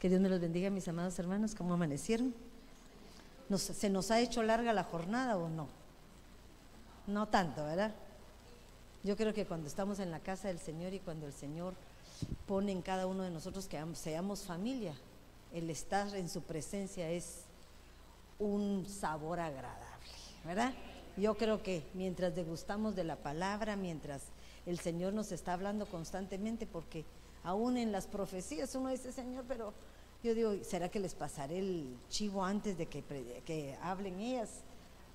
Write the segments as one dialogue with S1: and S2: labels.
S1: Que Dios me los bendiga, mis amados hermanos, ¿cómo amanecieron? ¿Se nos ha hecho larga la jornada o no? No tanto, ¿verdad? Yo creo que cuando estamos en la casa del Señor y cuando el Señor pone en cada uno de nosotros que seamos familia, el estar en su presencia es un sabor agradable, ¿verdad? Yo creo que mientras degustamos de la palabra, mientras el Señor nos está hablando constantemente, porque aún en las profecías uno dice, Señor, pero yo digo, ¿será que les pasaré el chivo antes de que, hablen ellas?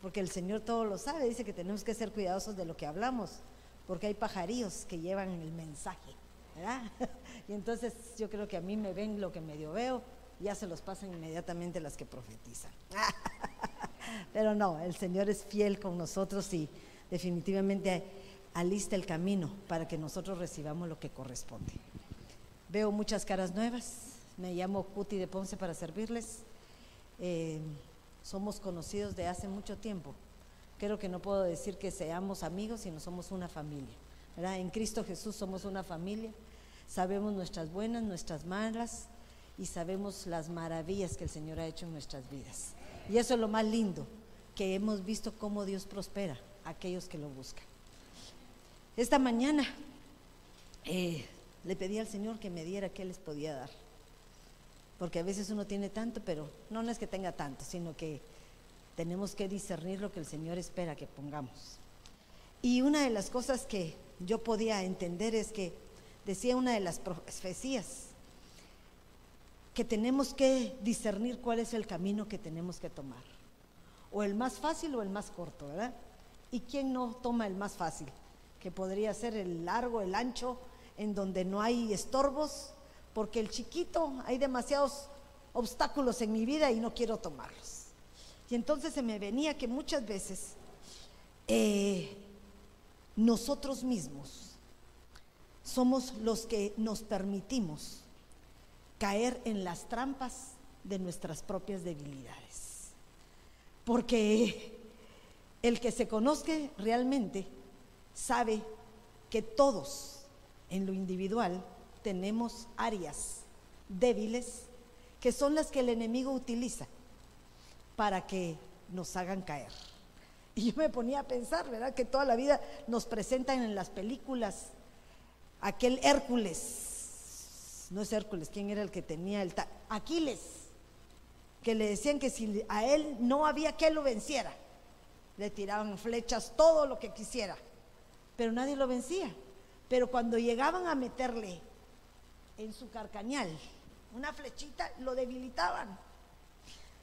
S1: Porque el Señor todo lo sabe, dice que tenemos que ser cuidadosos de lo que hablamos, porque hay pajarillos que llevan el mensaje, ¿verdad? Y entonces yo creo que a mí me ven lo que medio veo, ya se los pasan inmediatamente las que profetizan. Pero no, el Señor es fiel con nosotros y definitivamente alista el camino para que nosotros recibamos lo que corresponde. Veo muchas caras nuevas. Me llamo Cuti de Ponce para servirles. Eh, somos conocidos de hace mucho tiempo. Creo que no puedo decir que seamos amigos, sino somos una familia. En Cristo Jesús somos una familia. Sabemos nuestras buenas, nuestras malas y sabemos las maravillas que el Señor ha hecho en nuestras vidas. Y eso es lo más lindo, que hemos visto cómo Dios prospera a aquellos que lo buscan. Esta mañana eh, le pedí al Señor que me diera qué les podía dar. Porque a veces uno tiene tanto, pero no, es que tenga tanto, sino que tenemos que discernir lo que el Señor espera que pongamos. Y una de las cosas que yo podía entender es que decía una de las profecías, que tenemos que discernir cuál es el camino que tenemos que tomar. O el más fácil o el más corto, ¿verdad? ¿Y quién no toma el más fácil? Que podría ser el largo, el ancho, en donde no hay estorbos, porque el chiquito hay demasiados obstáculos en mi vida y no quiero tomarlos. Y entonces se me venía que muchas veces eh, nosotros mismos somos los que nos permitimos caer en las trampas de nuestras propias debilidades. Porque el que se conozca realmente sabe que todos en lo individual tenemos áreas débiles que son las que el enemigo utiliza para que nos hagan caer. Y yo me ponía a pensar, ¿verdad? Que toda la vida nos presentan en las películas aquel Hércules no es Hércules, ¿quién era el que tenía el Aquiles, que le decían que si a él no había que lo venciera, le tiraban flechas, todo lo que quisiera, pero nadie lo vencía. Pero cuando llegaban a meterle en su carcañal una flechita, lo debilitaban.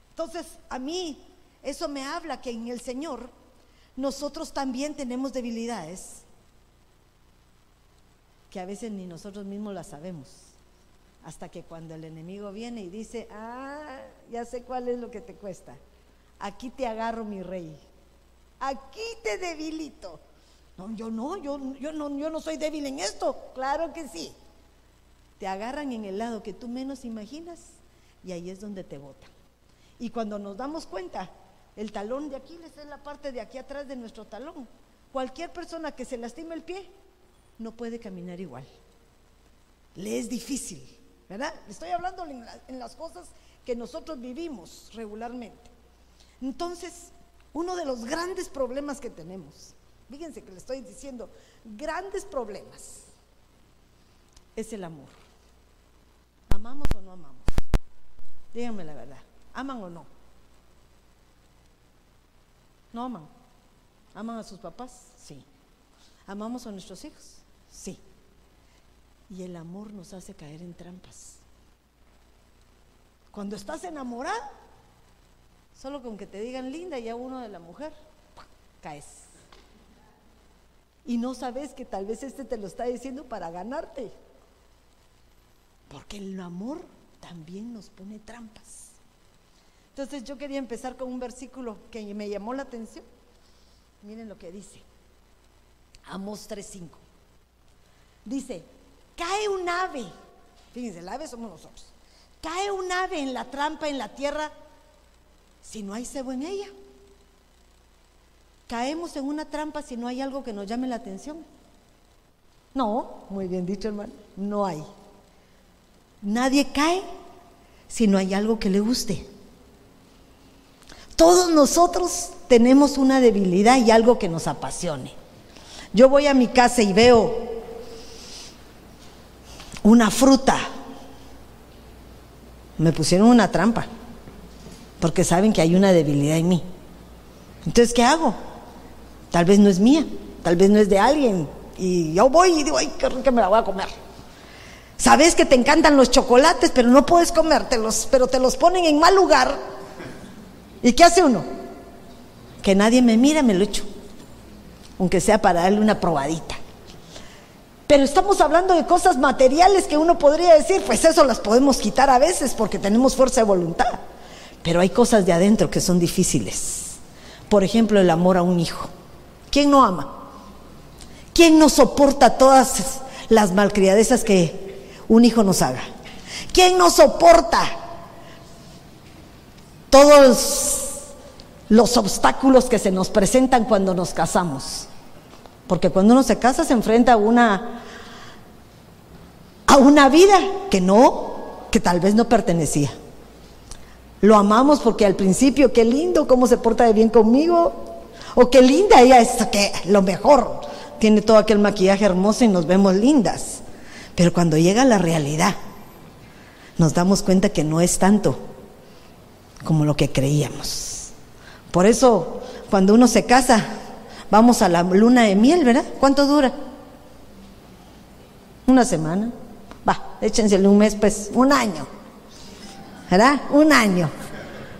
S1: Entonces, a mí eso me habla que en el Señor nosotros también tenemos debilidades que a veces ni nosotros mismos las sabemos. Hasta que cuando el enemigo viene y dice, ah, ya sé cuál es lo que te cuesta. Aquí te agarro, mi rey. Aquí te debilito. No, yo no, yo, yo no, yo no soy débil en esto. Claro que sí. Te agarran en el lado que tú menos imaginas y ahí es donde te botan. Y cuando nos damos cuenta, el talón de Aquiles es la parte de aquí atrás de nuestro talón. Cualquier persona que se lastime el pie no puede caminar igual. Le es difícil. ¿verdad? Estoy hablando en, las cosas que nosotros vivimos regularmente. Entonces, uno de los grandes problemas que tenemos, fíjense que le estoy diciendo, grandes problemas, es el amor. ¿Amamos o no amamos? Díganme la verdad, ¿aman o no? ¿No aman? ¿Aman a sus papás? Sí. ¿Amamos a nuestros hijos? Sí. Y el amor nos hace caer en trampas. Cuando estás enamorada, solo con que te digan linda ya uno de la mujer, caes. Y no sabes que tal vez este te lo está diciendo para ganarte. Porque el amor también nos pone trampas. Entonces yo quería empezar con un versículo que me llamó la atención. Miren lo que dice. Amos 3.5. Dice, cae un ave, fíjense, el ave somos nosotros, cae un ave en la trampa en la tierra si no hay cebo en ella. Caemos en una trampa si no hay algo que nos llame la atención. No, muy bien dicho hermano, no hay. Nadie cae si no hay algo que le guste. Todos nosotros tenemos una debilidad y algo que nos apasione. Yo voy a mi casa y veo una fruta. Me pusieron una trampa, porque saben que hay una debilidad en mí. Entonces, ¿qué hago? Tal vez no es mía, tal vez no es de alguien. Y yo voy y digo, ay, qué me la voy a comer. Sabes que te encantan los chocolates, pero no puedes comértelos, pero te los ponen en mal lugar. ¿Y qué hace uno? Que nadie me mira, me lo echo. Aunque sea para darle una probadita. Pero estamos hablando de cosas materiales que uno podría decir, pues eso las podemos quitar a veces porque tenemos fuerza de voluntad. Pero hay cosas de adentro que son difíciles. Por ejemplo, el amor a un hijo. ¿Quién no ama? ¿Quién no soporta todas las malcriadezas que un hijo nos haga? ¿Quién no soporta todos los obstáculos que se nos presentan cuando nos casamos? Porque cuando uno se casa se enfrenta a una a una vida que no, que tal vez no pertenecía. Lo amamos porque al principio, qué lindo, cómo se porta de bien conmigo. O qué linda ella es, que lo mejor. Tiene todo aquel maquillaje hermoso y nos vemos lindas. Pero cuando llega la realidad, nos damos cuenta que no es tanto como lo que creíamos. Por eso, cuando uno se casa, vamos a la luna de miel, ¿verdad? ¿Cuánto dura? Una semana. Va, échensele un mes, pues, un año. ¿verdad? Un año.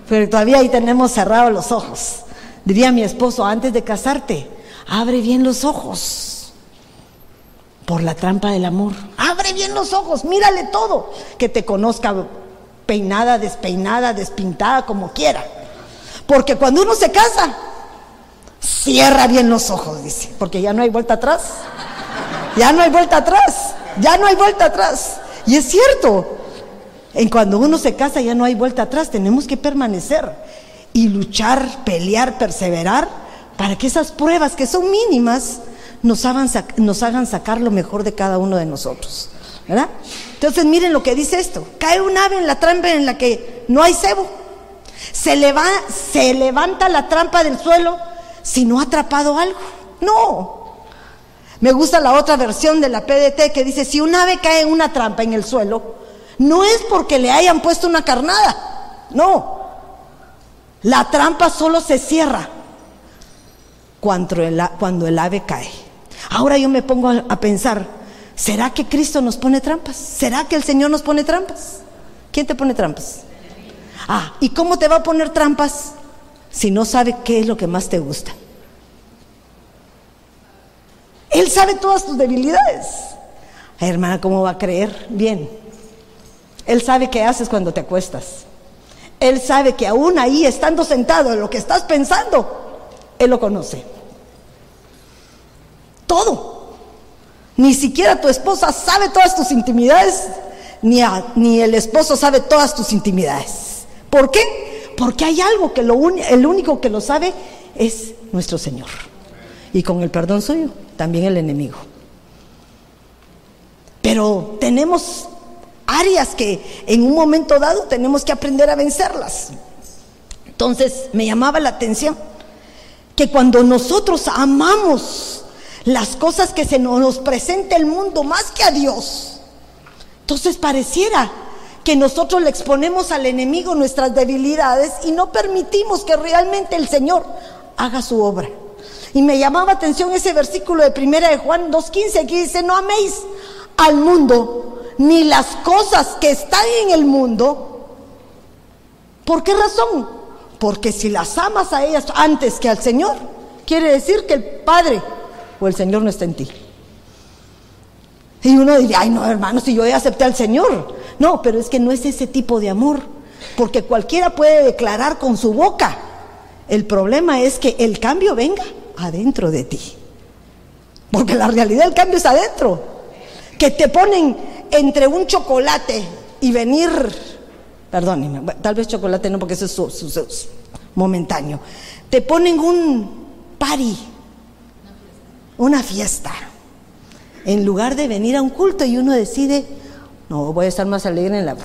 S1: Pero todavía ahí tenemos cerrados los ojos. Diría mi esposo, antes de casarte, abre bien los ojos por la trampa del amor. Abre bien los ojos, mírale todo, que te conozca peinada, despeinada, despintada, como quiera. Porque cuando uno se casa, cierra bien los ojos, dice, porque ya no hay vuelta atrás. Ya no hay vuelta atrás, ya no hay vuelta atrás. Y es cierto, en cuando uno se casa ya no hay vuelta atrás, tenemos que permanecer y luchar, pelear, perseverar para que esas pruebas que son mínimas nos hagan, nos hagan sacar lo mejor de cada uno de nosotros. ¿Verdad? Entonces miren lo que dice esto. Cae un ave en la trampa en la que no hay cebo. Se, se levanta la trampa del suelo si no ha atrapado algo. No. Me gusta la otra versión de la PDT que dice, si un ave cae en una trampa en el suelo, no es porque le hayan puesto una carnada, no. La trampa solo se cierra cuando el, ave cae. Ahora yo me pongo a, a pensar, ¿será que Cristo nos pone trampas? ¿Será que el Señor nos pone trampas? ¿Quién te pone trampas? Ah, ¿y cómo te va a poner trampas si no sabe qué es lo que más te gusta? Él sabe todas tus debilidades. hermana, ¿cómo va a creer? Bien, él sabe qué haces cuando te acuestas. Él sabe que aún ahí, estando sentado en lo que estás pensando, Él lo conoce. Todo. Ni siquiera tu esposa sabe todas tus intimidades, ni, ni el esposo sabe todas tus intimidades. ¿Por qué? Porque hay algo que lo el único que lo sabe es nuestro Señor. Y con el perdón suyo, también el enemigo. Pero tenemos áreas que en un momento dado tenemos que aprender a vencerlas. Entonces me llamaba la atención que cuando nosotros amamos las cosas que se nos presenta el mundo más que a Dios, entonces pareciera que nosotros le exponemos al enemigo nuestras debilidades y no permitimos que realmente el Señor haga su obra. Y me llamaba atención ese versículo de primera de Juan 2.15 que dice, no améis al mundo ni las cosas que están en el mundo. ¿Por qué razón? Porque si las amas a ellas antes que al Señor, quiere decir que el Padre o el Señor no está en ti. Y uno diría, ay no hermano, si yo ya acepté al Señor. No, pero es que no es ese tipo de amor. Porque cualquiera puede declarar con su boca. El problema es que el cambio venga adentro de ti. Porque la realidad del cambio es adentro. Que te ponen entre un chocolate y venir, perdón, tal vez chocolate no porque eso es momentáneo, te ponen un party, una fiesta, en lugar de venir a un culto y uno decide, no, voy a estar más alegre en la...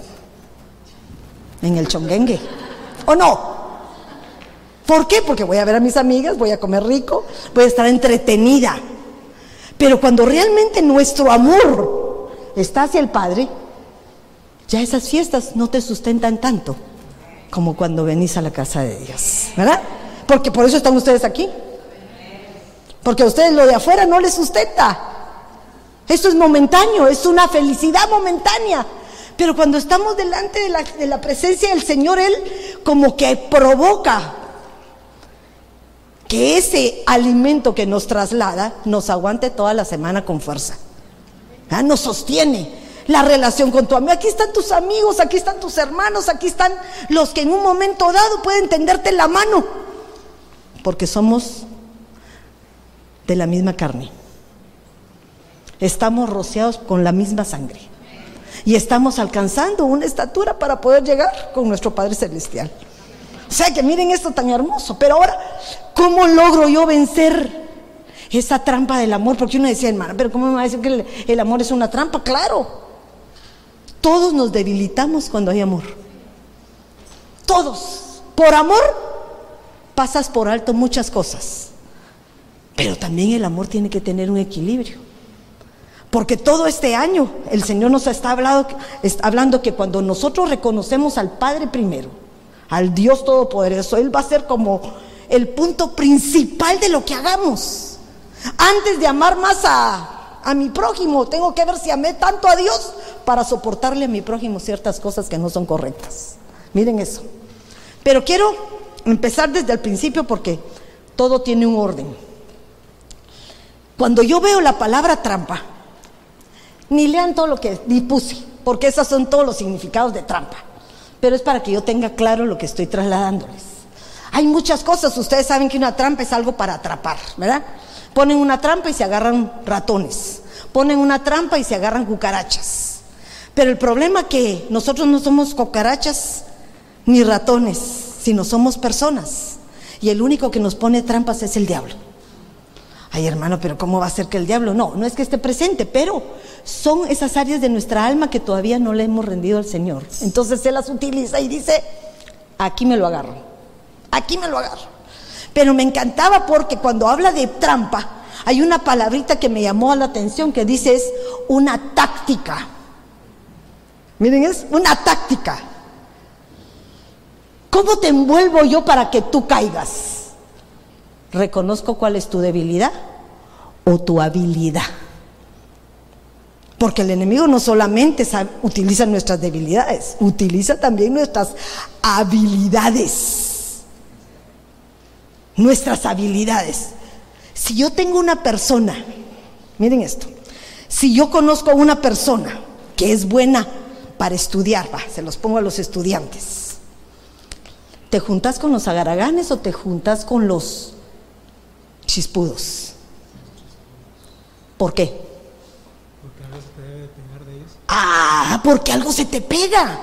S1: en el chonguengue. ¿O no? ¿Por qué? Porque voy a ver a mis amigas, voy a comer rico, voy a estar entretenida. Pero cuando realmente nuestro amor está hacia el Padre, ya esas fiestas no te sustentan tanto como cuando venís a la casa de Dios, ¿verdad? Porque por eso están ustedes aquí. Porque a ustedes lo de afuera no les sustenta. Esto es momentáneo, es una felicidad momentánea. Pero cuando estamos delante de la, de la presencia del Señor, Él como que provoca que ese alimento que nos traslada nos aguante toda la semana con fuerza. ¿Ah? Nos sostiene la relación con tu amigo. Aquí están tus amigos, aquí están tus hermanos, aquí están los que en un momento dado pueden tenderte la mano. Porque somos de la misma carne. Estamos rociados con la misma sangre. Y estamos alcanzando una estatura para poder llegar con nuestro Padre Celestial. O sea que miren esto tan hermoso. Pero ahora, ¿cómo logro yo vencer esa trampa del amor? Porque uno decía, hermana, pero ¿cómo me va a decir que el, el amor es una trampa? Claro. Todos nos debilitamos cuando hay amor. Todos. Por amor pasas por alto muchas cosas. Pero también el amor tiene que tener un equilibrio. Porque todo este año el Señor nos está hablando, está hablando que cuando nosotros reconocemos al Padre primero, al Dios Todopoderoso, Él va a ser como el punto principal de lo que hagamos. Antes de amar más a, a mi prójimo, tengo que ver si amé tanto a Dios para soportarle a mi prójimo ciertas cosas que no son correctas. Miren eso. Pero quiero empezar desde el principio porque todo tiene un orden. Cuando yo veo la palabra trampa, ni lean todo lo que puse, porque esos son todos los significados de trampa. Pero es para que yo tenga claro lo que estoy trasladándoles. Hay muchas cosas, ustedes saben que una trampa es algo para atrapar, ¿verdad? Ponen una trampa y se agarran ratones. Ponen una trampa y se agarran cucarachas. Pero el problema es que nosotros no somos cucarachas ni ratones, sino somos personas. Y el único que nos pone trampas es el diablo. Ay, hermano, pero ¿cómo va a ser que el diablo? No, no es que esté presente, pero son esas áreas de nuestra alma que todavía no le hemos rendido al Señor. Entonces Él las utiliza y dice, aquí me lo agarro, aquí me lo agarro. Pero me encantaba porque cuando habla de trampa, hay una palabrita que me llamó la atención que dice es una táctica. Miren, es una táctica. ¿Cómo te envuelvo yo para que tú caigas? reconozco cuál es tu debilidad o tu habilidad. Porque el enemigo no solamente utiliza nuestras debilidades, utiliza también nuestras habilidades. Nuestras habilidades. Si yo tengo una persona, miren esto, si yo conozco a una persona que es buena para estudiar, va, se los pongo a los estudiantes, ¿te juntas con los agaraganes o te juntas con los chispudos. ¿Por qué? Porque algo se te debe pegar de ellos. Ah, porque algo se te pega.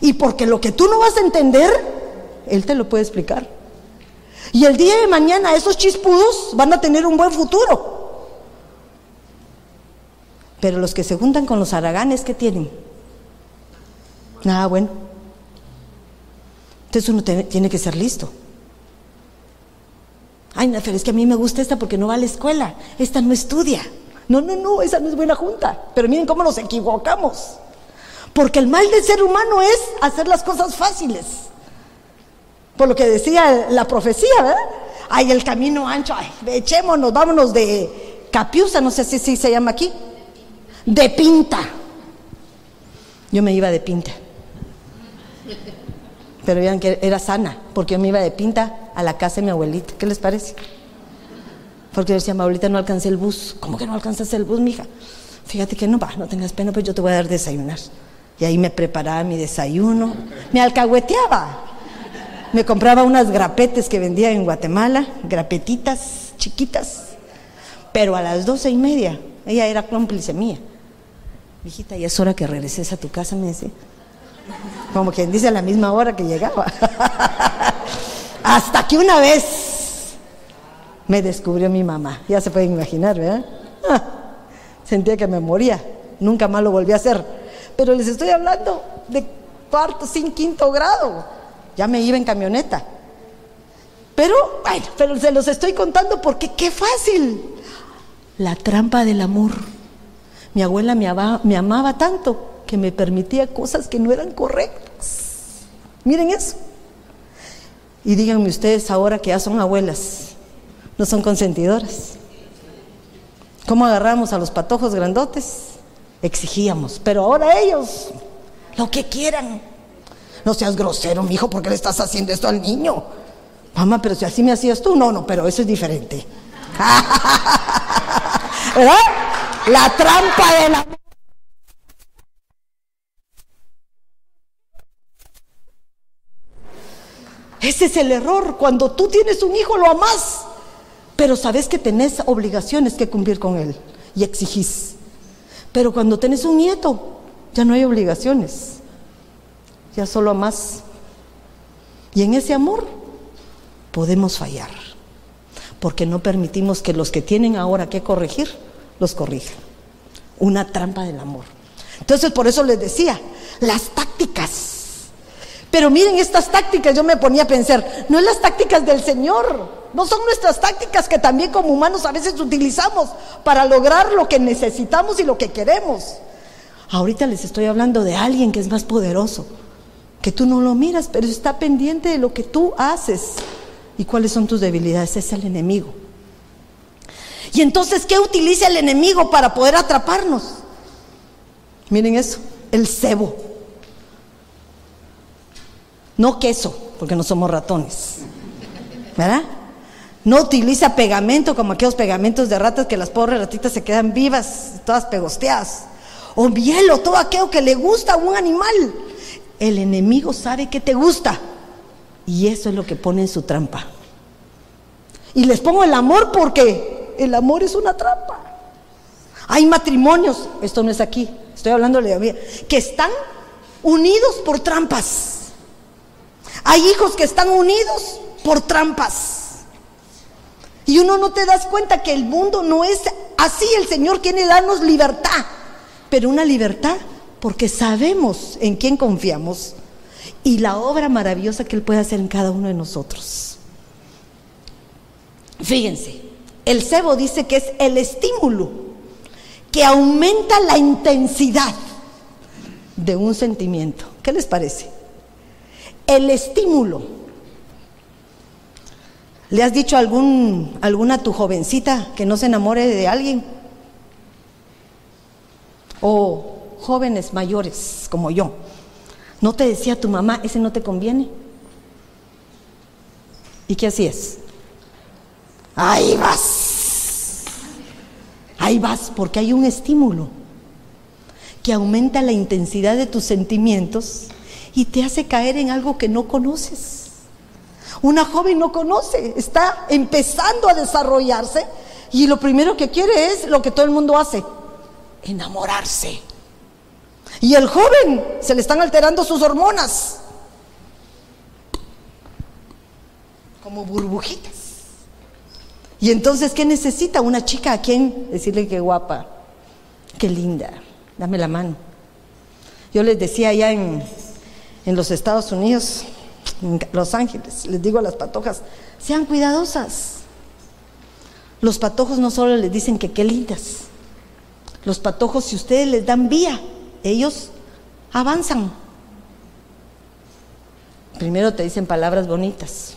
S1: Y porque lo que tú no vas a entender, Él te lo puede explicar. Y el día de mañana esos chispudos van a tener un buen futuro. Pero los que se juntan con los araganes, ¿qué tienen? Nada bueno. Entonces uno tiene que ser listo. Ay, no, es que a mí me gusta esta porque no va a la escuela. Esta no estudia. No, no, no, esa no es buena junta. Pero miren cómo nos equivocamos. Porque el mal del ser humano es hacer las cosas fáciles. Lo que decía la profecía, ¿verdad? Ay, el camino ancho, ay, echémonos, vámonos de Capiusa, no sé si, si se llama aquí. De pinta. Yo me iba de pinta. Pero vean que era sana, porque yo me iba de pinta a la casa de mi abuelita. ¿Qué les parece? Porque yo decía, abuelita, no alcancé el bus. ¿Cómo que no alcanzas el bus, mija? Fíjate que no va, no tengas pena, pues yo te voy a dar desayunar. Y ahí me preparaba mi desayuno, me alcahueteaba. Me compraba unas grapetes que vendía en Guatemala, grapetitas chiquitas. Pero a las doce y media, ella era cómplice mía. Hijita, ya es hora que regreses a tu casa, me decía. Como quien dice a la misma hora que llegaba. Hasta que una vez me descubrió mi mamá. Ya se pueden imaginar, ¿verdad? Ah, sentía que me moría. Nunca más lo volví a hacer. Pero les estoy hablando de cuarto, sin quinto grado. Ya me iba en camioneta. Pero, bueno, pero se los estoy contando porque qué fácil. La trampa del amor. Mi abuela me amaba, me amaba tanto que me permitía cosas que no eran correctas. Miren eso. Y díganme ustedes ahora que ya son abuelas, no son consentidoras. ¿Cómo agarramos a los patojos grandotes? Exigíamos, pero ahora ellos, lo que quieran. No seas grosero, mi hijo, ¿por qué le estás haciendo esto al niño? Mamá, pero si así me hacías tú, no, no, pero eso es diferente. La trampa de la... Ese es el error. Cuando tú tienes un hijo, lo amas, pero sabes que tenés obligaciones que cumplir con él y exigís. Pero cuando tenés un nieto, ya no hay obligaciones, ya solo amas. Y en ese amor podemos fallar, porque no permitimos que los que tienen ahora que corregir, los corrijan. Una trampa del amor. Entonces, por eso les decía, las tácticas pero miren estas tácticas, yo me ponía a pensar, no es las tácticas del Señor, no son nuestras tácticas que también como humanos a veces utilizamos para lograr lo que necesitamos y lo que queremos. Ahorita les estoy hablando de alguien que es más poderoso, que tú no lo miras, pero está pendiente de lo que tú haces y cuáles son tus debilidades, es el enemigo. Y entonces, ¿qué utiliza el enemigo para poder atraparnos? Miren eso, el cebo. No queso, porque no somos ratones. ¿Verdad? No utiliza pegamento como aquellos pegamentos de ratas que las pobres ratitas se quedan vivas, todas pegosteadas. O miel o todo aquello que le gusta a un animal. El enemigo sabe que te gusta. Y eso es lo que pone en su trampa. Y les pongo el amor porque el amor es una trampa. Hay matrimonios, esto no es aquí, estoy hablando de que están unidos por trampas. Hay hijos que están unidos por trampas. Y uno no te das cuenta que el mundo no es así. El Señor quiere darnos libertad. Pero una libertad porque sabemos en quién confiamos y la obra maravillosa que Él puede hacer en cada uno de nosotros. Fíjense, el cebo dice que es el estímulo que aumenta la intensidad de un sentimiento. ¿Qué les parece? el estímulo. ¿Le has dicho a alguna tu jovencita que no se enamore de alguien? O jóvenes mayores como yo. ¿No te decía tu mamá, ese no te conviene? ¿Y qué hacías? Ahí vas. Ahí vas porque hay un estímulo que aumenta la intensidad de tus sentimientos y te hace caer en algo que no conoces. Una joven no conoce, está empezando a desarrollarse y lo primero que quiere es lo que todo el mundo hace, enamorarse. Y el joven se le están alterando sus hormonas, como burbujitas. Y entonces, ¿qué necesita una chica a quien decirle que guapa, qué linda, dame la mano? Yo les decía allá en, en los Estados Unidos, en Los Ángeles, les digo a las patojas, sean cuidadosas. Los patojos no solo les dicen que qué lindas, los patojos si ustedes les dan vía, ellos avanzan. Primero te dicen palabras bonitas,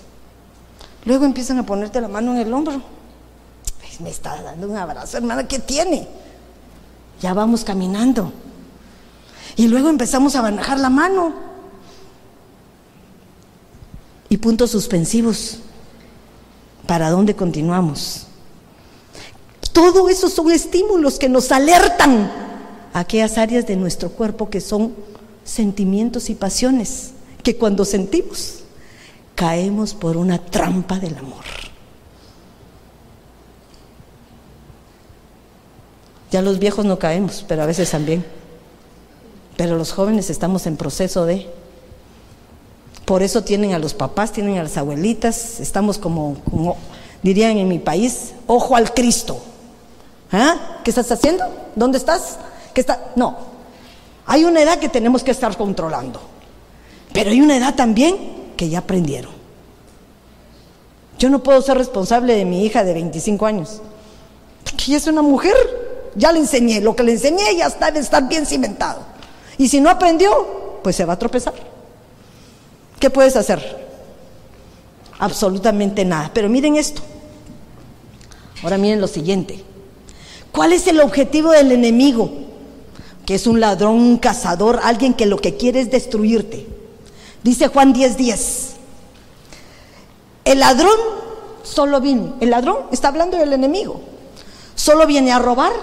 S1: luego empiezan a ponerte la mano en el hombro. me está dando un abrazo, hermana, ¿qué tiene? Ya vamos caminando. Y luego empezamos a manejar la mano y puntos suspensivos. ¿Para dónde continuamos? Todo eso son estímulos que nos alertan aquellas áreas de nuestro cuerpo que son sentimientos y pasiones, que cuando sentimos caemos por una trampa del amor. Ya los viejos no caemos, pero a veces también. Pero los jóvenes estamos en proceso de por eso tienen a los papás, tienen a las abuelitas, estamos como, dirían en mi país, ojo al Cristo. ¿Ah? ¿Qué estás haciendo? ¿Dónde estás? ¿Qué está? No. Hay una edad que tenemos que estar controlando. Pero hay una edad también que ya aprendieron. Yo no puedo ser responsable de mi hija de 25 años, porque ella es una mujer. Ya le enseñé, lo que le enseñé ya está, debe estar bien cimentado. Y si no aprendió, pues se va a tropezar. ¿Qué puedes hacer? Absolutamente nada. Pero miren esto. Ahora miren lo siguiente. ¿Cuál es el objetivo del enemigo? Que es un ladrón, un cazador, alguien que lo que quiere es destruirte. Dice Juan 10:10. 10, el ladrón solo viene, el ladrón está hablando del enemigo, solo viene a robar,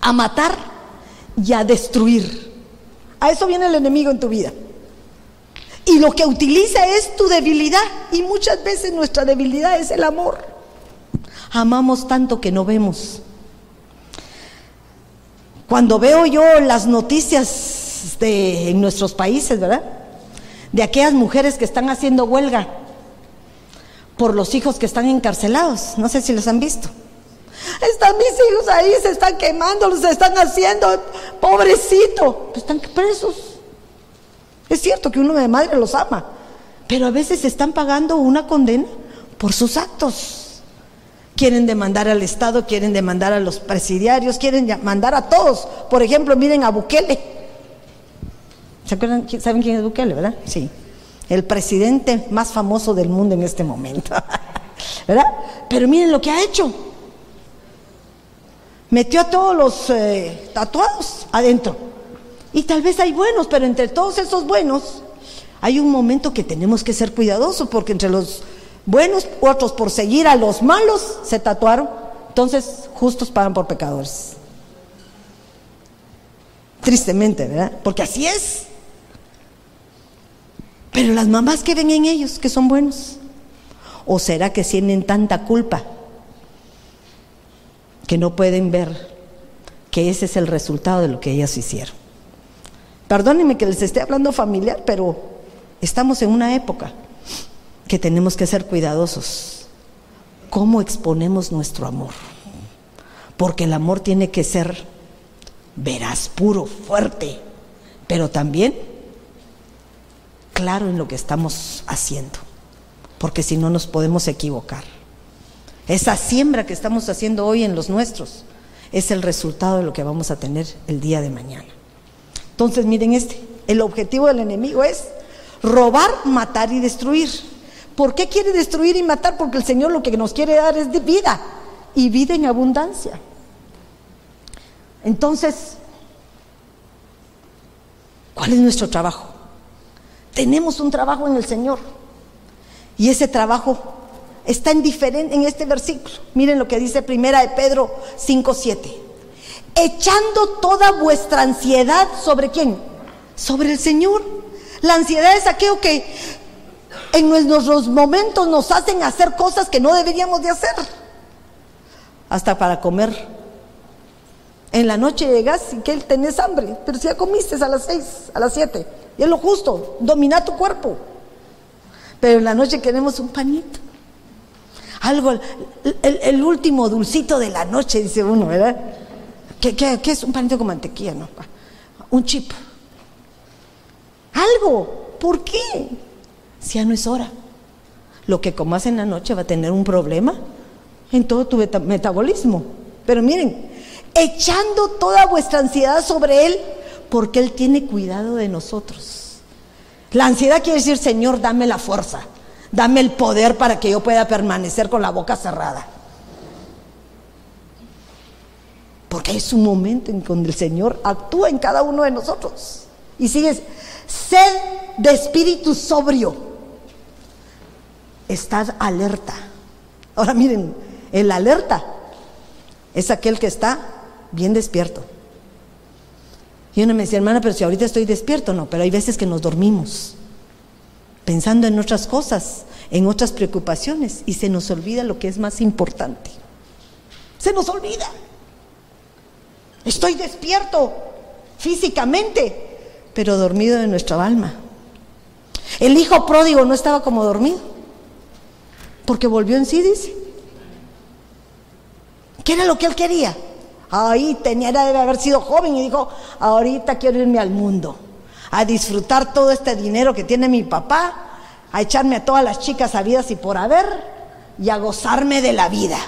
S1: a matar y a destruir. A eso viene el enemigo en tu vida. Y lo que utiliza es tu debilidad. Y muchas veces nuestra debilidad es el amor. Amamos tanto que no vemos. Cuando veo yo las noticias de, en nuestros países, ¿verdad? De aquellas mujeres que están haciendo huelga por los hijos que están encarcelados. No sé si los han visto. Están mis hijos ahí, se están quemando, los están haciendo, pobrecito. Pues están presos. Es cierto que uno de madre los ama, pero a veces están pagando una condena por sus actos. Quieren demandar al Estado, quieren demandar a los presidiarios, quieren mandar a todos. Por ejemplo, miren a Bukele. ¿Se acuerdan? ¿Saben quién es Bukele, verdad? Sí. El presidente más famoso del mundo en este momento. ¿Verdad? Pero miren lo que ha hecho. Metió a todos los eh, tatuados adentro. Y tal vez hay buenos, pero entre todos esos buenos hay un momento que tenemos que ser cuidadosos porque entre los buenos, otros por seguir a los malos se tatuaron. Entonces, justos pagan por pecadores. Tristemente, ¿verdad? Porque así es. Pero las mamás que ven en ellos, que son buenos. ¿O será que tienen tanta culpa que no pueden ver que ese es el resultado de lo que ellas hicieron? Perdónenme que les esté hablando familiar, pero estamos en una época que tenemos que ser cuidadosos. ¿Cómo exponemos nuestro amor? Porque el amor tiene que ser veraz, puro, fuerte, pero también claro en lo que estamos haciendo, porque si no nos podemos equivocar. Esa siembra que estamos haciendo hoy en los nuestros es el resultado de lo que vamos a tener el día de mañana. Entonces, miren este, el objetivo del enemigo es robar, matar y destruir. ¿Por qué quiere destruir y matar? Porque el Señor lo que nos quiere dar es de vida y vida en abundancia. Entonces, ¿cuál es nuestro trabajo? Tenemos un trabajo en el Señor y ese trabajo está en diferente en este versículo. Miren lo que dice Primera de Pedro 5:7 echando toda vuestra ansiedad sobre quién? Sobre el Señor. La ansiedad es aquello que en nuestros momentos nos hacen hacer cosas que no deberíamos de hacer. Hasta para comer. En la noche llegas y que tenés hambre, pero si ya comiste a las seis, a las siete, y es lo justo, domina tu cuerpo. Pero en la noche queremos un panito. Algo, el, último dulcito de la noche, dice uno, ¿verdad? ¿Qué, es un panito con mantequilla? No, un chip. Algo. ¿Por qué? Si ya no es hora. Lo que comas en la noche va a tener un problema en todo tu metabolismo. Pero miren, echando toda vuestra ansiedad sobre Él, porque Él tiene cuidado de nosotros. La ansiedad quiere decir, Señor, dame la fuerza, dame el poder para que yo pueda permanecer con la boca cerrada. Porque es un momento en donde el Señor actúa en cada uno de nosotros. Y sigues, sed de espíritu sobrio. Estás alerta. Ahora miren, el alerta es aquel que está bien despierto. Y uno me decía, hermana, pero si ahorita estoy despierto, no, pero hay veces que nos dormimos pensando en otras cosas, en otras preocupaciones, y se nos olvida lo que es más importante. Se nos olvida. Estoy despierto físicamente, pero dormido en nuestra alma. El hijo pródigo no estaba como dormido, porque volvió en sí, dice. ¿Qué era lo que él quería? Ahí tenía, debe haber sido joven y dijo, ahorita quiero irme al mundo. a disfrutar todo este dinero que tiene mi papá, a echarme a todas las chicas habidas y por haber y a gozarme de la vida.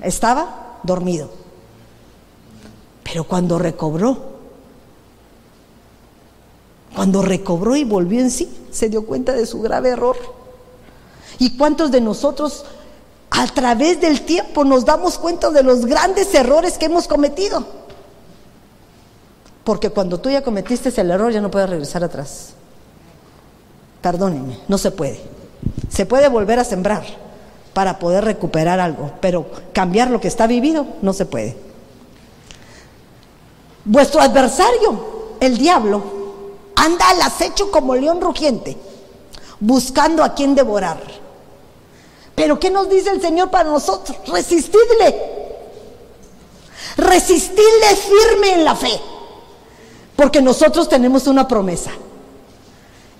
S1: Estaba dormido. Pero cuando recobró, cuando recobró y volvió en sí, se dio cuenta de su grave error. ¿Y cuántos de nosotros a través del tiempo nos damos cuenta de los grandes errores que hemos cometido? Porque cuando tú ya cometiste el error ya no puedes regresar atrás. Perdónenme, no se puede. Se puede volver a sembrar para poder recuperar algo, pero cambiar lo que está vivido no se puede. Vuestro adversario, el diablo, anda al acecho como león rugiente, buscando a quien devorar. Pero ¿qué nos dice el Señor para nosotros? Resistidle. Resistidle firme en la fe. Porque nosotros tenemos una promesa.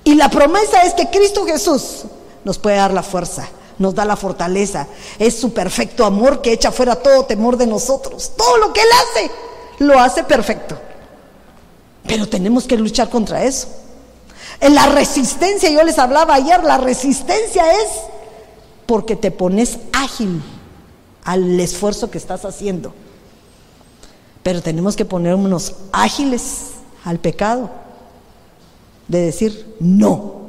S1: Y la promesa es que Cristo Jesús nos puede dar la fuerza, nos da la fortaleza. Es su perfecto amor que echa fuera todo temor de nosotros. Todo lo que Él hace, lo hace perfecto. Pero tenemos que luchar contra eso. En la resistencia, yo les hablaba ayer, la resistencia es porque te pones ágil al esfuerzo que estás haciendo. Pero tenemos que ponernos ágiles al pecado, de decir no.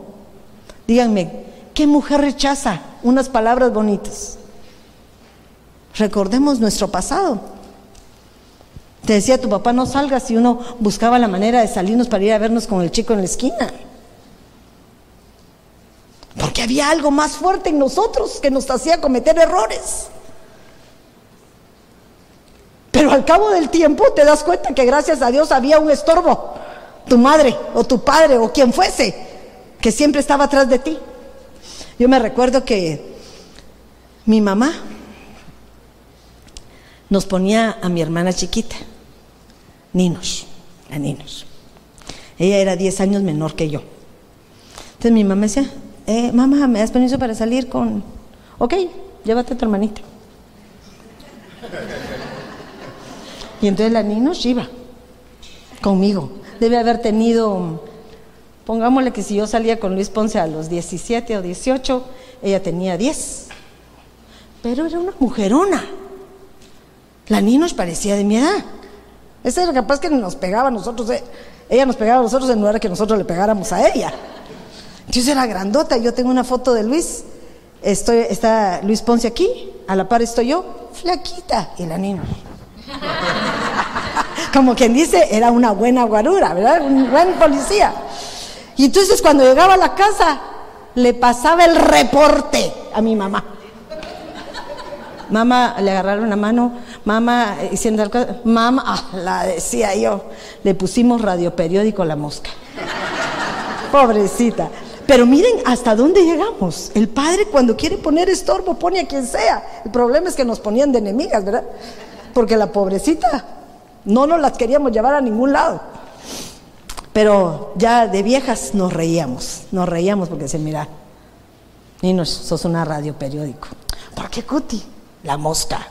S1: Díganme, ¿qué mujer rechaza unas palabras bonitas? Recordemos nuestro pasado. Te decía tu papá, no salgas y uno buscaba la manera de salirnos para ir a vernos con el chico en la esquina. Porque había algo más fuerte en nosotros que nos hacía cometer errores. Pero al cabo del tiempo te das cuenta que gracias a Dios había un estorbo, tu madre o tu padre o quien fuese, que siempre estaba atrás de ti. Yo me recuerdo que mi mamá nos ponía a mi hermana chiquita, Ninos, a Ninos. Ella era 10 años menor que yo. Entonces mi mamá decía, eh, mamá, ¿me das permiso para salir con... Ok, llévate a tu hermanita. Y entonces la Ninos iba conmigo. Debe haber tenido, pongámosle que si yo salía con Luis Ponce a los 17 o 18, ella tenía 10. Pero era una mujerona. La Ninos parecía de mi edad. Esa era capaz que nos pegaba a nosotros. eh. Ella nos pegaba a nosotros en lugar de que nosotros le pegáramos a ella. Entonces era grandota. Yo tengo una foto de Luis. Estoy, está Luis Ponce aquí. A la par estoy yo, flaquita. Y la Ninos. Como quien dice, era una buena guarura, ¿verdad? Un buen policía. Y entonces cuando llegaba a la casa, le pasaba el reporte a mi mamá. Mamá, le agarraron la mano, mamá, diciendo mamá, ah, la decía yo, le pusimos radioperiódico La Mosca. Pobrecita. Pero miren hasta dónde llegamos. El padre cuando quiere poner estorbo pone a quien sea. El problema es que nos ponían de enemigas, ¿verdad? Porque la pobrecita no nos las queríamos llevar a ningún lado. Pero ya de viejas nos reíamos, nos reíamos porque se mira, Ninos, sos una radio periódico. ¿Por qué Cuti? La mosca,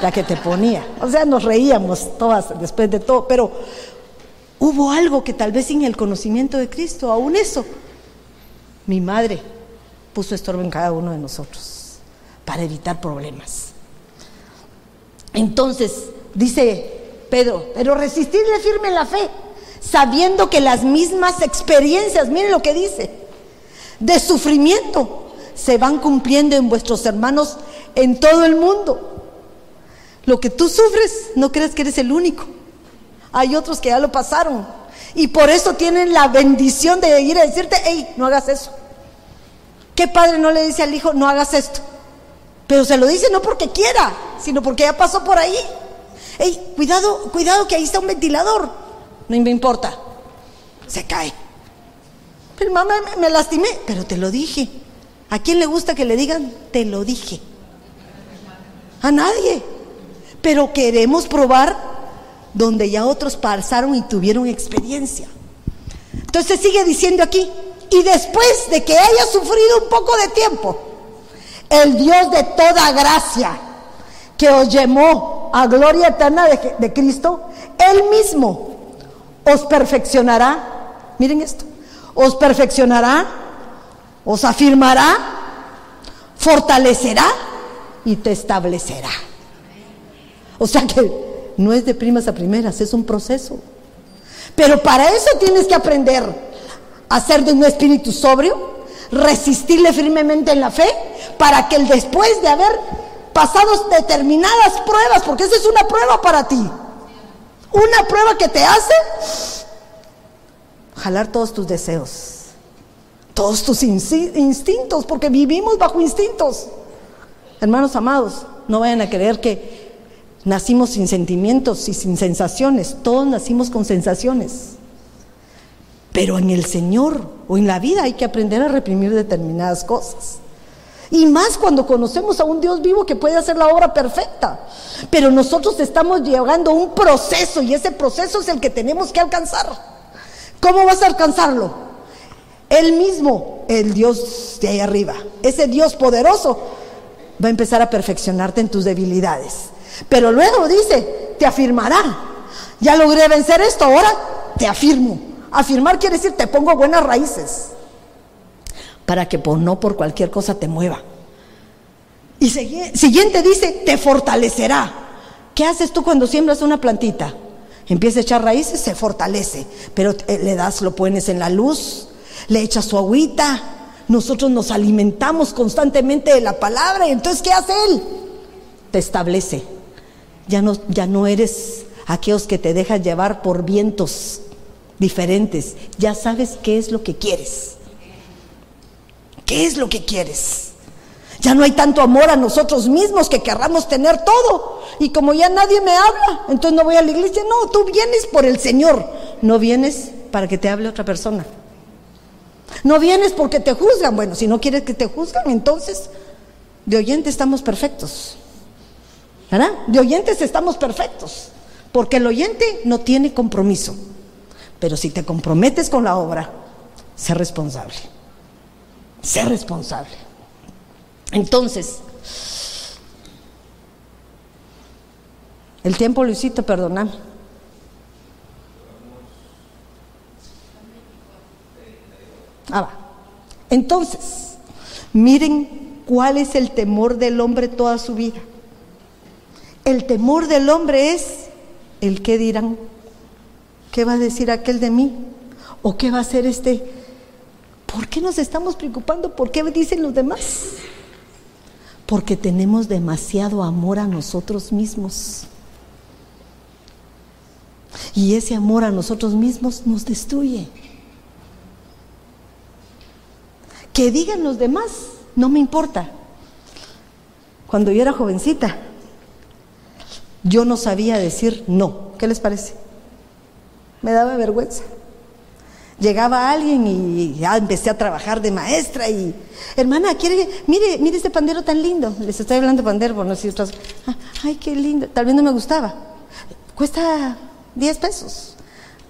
S1: la que te ponía. O sea, nos reíamos todas después de todo, pero hubo algo que tal vez sin el conocimiento de Cristo, aún eso, mi madre puso estorbo en cada uno de nosotros para evitar problemas. Entonces, dice Pedro, pero resistirle firme la fe, sabiendo que las mismas experiencias, miren lo que dice, de sufrimiento se van cumpliendo en vuestros hermanos en todo el mundo. Lo que tú sufres, no crees que eres el único. Hay otros que ya lo pasaron. Y por eso tienen la bendición de ir a decirte, hey, no hagas eso. ¿Qué padre no le dice al hijo, no hagas esto? Pero se lo dice no porque quiera, sino porque ya pasó por ahí. Hey, cuidado, cuidado que ahí está un ventilador. No me importa. Se cae. Pero mamá, me, me lastimé. Pero te lo dije. ¿A quién le gusta que le digan, te lo dije? A nadie. Pero queremos probar donde ya otros pasaron y tuvieron experiencia. Entonces sigue diciendo aquí, y después de que haya sufrido un poco de tiempo, el Dios de toda gracia, que os llamó a gloria eterna de, de Cristo, Él mismo os perfeccionará, miren esto, os perfeccionará, os afirmará, fortalecerá y te establecerá. O sea que no es de primas a primeras, es un proceso. Pero para eso tienes que aprender a ser de un espíritu sobrio, resistirle firmemente en la fe, para que el después de haber pasado determinadas pruebas, porque esa es una prueba para ti, una prueba que te hace jalar todos tus deseos, todos tus instintos, porque vivimos bajo instintos. Hermanos amados, no vayan a creer que nacimos sin sentimientos y sin sensaciones, todos nacimos con sensaciones. Pero en el Señor o en la vida hay que aprender a reprimir determinadas cosas. Y más cuando conocemos a un Dios vivo que puede hacer la obra perfecta. Pero nosotros estamos llevando un proceso y ese proceso es el que tenemos que alcanzar. ¿Cómo vas a alcanzarlo? Él mismo, el Dios de ahí arriba, ese Dios poderoso, va a empezar a perfeccionarte en tus debilidades. Pero luego dice, te afirmará. Ya logré vencer esto, ahora te afirmo. Afirmar quiere decir te pongo buenas raíces para que por, no por cualquier cosa te mueva. Y siguiente dice, te fortalecerá. ¿Qué haces tú cuando siembras una plantita? Empieza a echar raíces, se fortalece, pero eh, le das, lo pones en la luz, le echas su agüita. Nosotros nos alimentamos constantemente de la palabra y entonces ¿qué hace él? Te establece. Ya no, ya no eres aquellos que te dejan llevar por vientos diferentes. Ya sabes qué es lo que quieres. ¿Qué es lo que quieres? Ya no hay tanto amor a nosotros mismos que querramos tener todo. Y como ya nadie me habla, entonces no voy a la iglesia. No, tú vienes por el Señor. No vienes para que te hable otra persona. No vienes porque te juzgan. Bueno, si no quieres que te juzgan, entonces de oyente estamos perfectos. ¿Verdad? De oyentes estamos perfectos. Porque el oyente no tiene compromiso. Pero si te comprometes con la obra, sé responsable. Sé responsable. Entonces, el tiempo, Luisito, perdóname. Ah, va. Entonces, miren cuál es el temor del hombre toda su vida. El temor del hombre es el que dirán. ¿Qué va a decir aquel de mí? ¿O qué va a hacer este? ¿Por qué nos estamos preocupando? ¿Por qué dicen los demás? Porque tenemos demasiado amor a nosotros mismos. Y ese amor a nosotros mismos nos destruye. Que digan los demás, no me importa. Cuando yo era jovencita, yo no sabía decir no. ¿Qué les parece? me daba vergüenza. Llegaba alguien y ya empecé a trabajar de maestra y, hermana, quiere, mire, mire este pandero tan lindo. Les estoy hablando de pandero, por no decir otras. Ah, ay, qué lindo. Tal vez no me gustaba. Cuesta 10 pesos.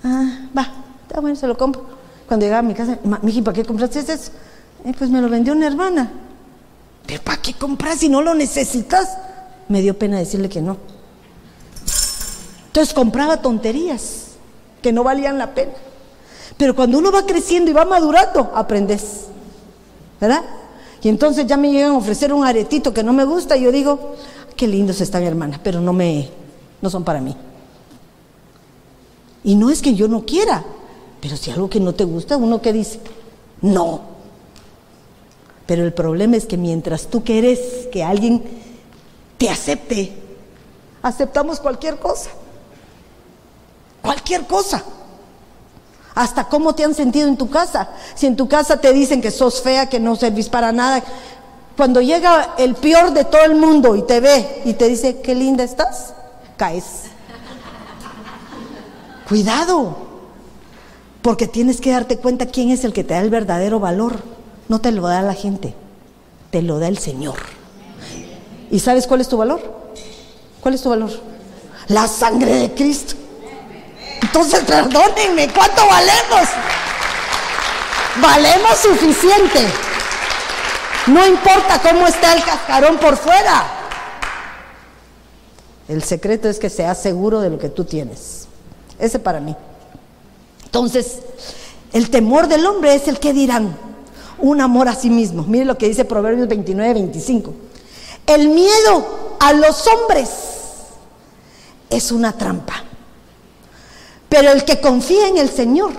S1: Ah, va, está bueno, se lo compro. Cuando llegaba a mi casa, miji, ¿para qué compraste eso? Eh, pues me lo vendió una hermana. ¿Pero para qué compras si no lo necesitas? Me dio pena decirle que no. Entonces compraba tonterías que no valían la pena. Pero cuando uno va creciendo y va madurando, aprendes. ¿Verdad? Y entonces ya me llegan a ofrecer un aretito que no me gusta y yo digo, qué lindos están hermana, pero no me no son para mí. Y no es que yo no quiera, pero si algo que no te gusta, uno que dice, no. Pero el problema es que mientras tú quieres que alguien te acepte, aceptamos cualquier cosa. Cualquier cosa. Hasta cómo te han sentido en tu casa. Si en tu casa te dicen que sos fea, que no servís para nada. Cuando llega el peor de todo el mundo y te ve y te dice, qué linda estás, caes. Cuidado. Porque tienes que darte cuenta quién es el que te da el verdadero valor. No te lo da la gente, te lo da el Señor. ¿Y sabes cuál es tu valor? ¿Cuál es tu valor? La sangre de Cristo. Entonces, perdónenme, ¿cuánto valemos? Valemos suficiente. No importa cómo está el cascarón por fuera. El secreto es que seas seguro de lo que tú tienes. Ese para mí. Entonces, el temor del hombre es el que dirán, un amor a sí mismo. Mire lo que dice Proverbios 29, 25. El miedo a los hombres es una trampa. Pero el que confía en el Señor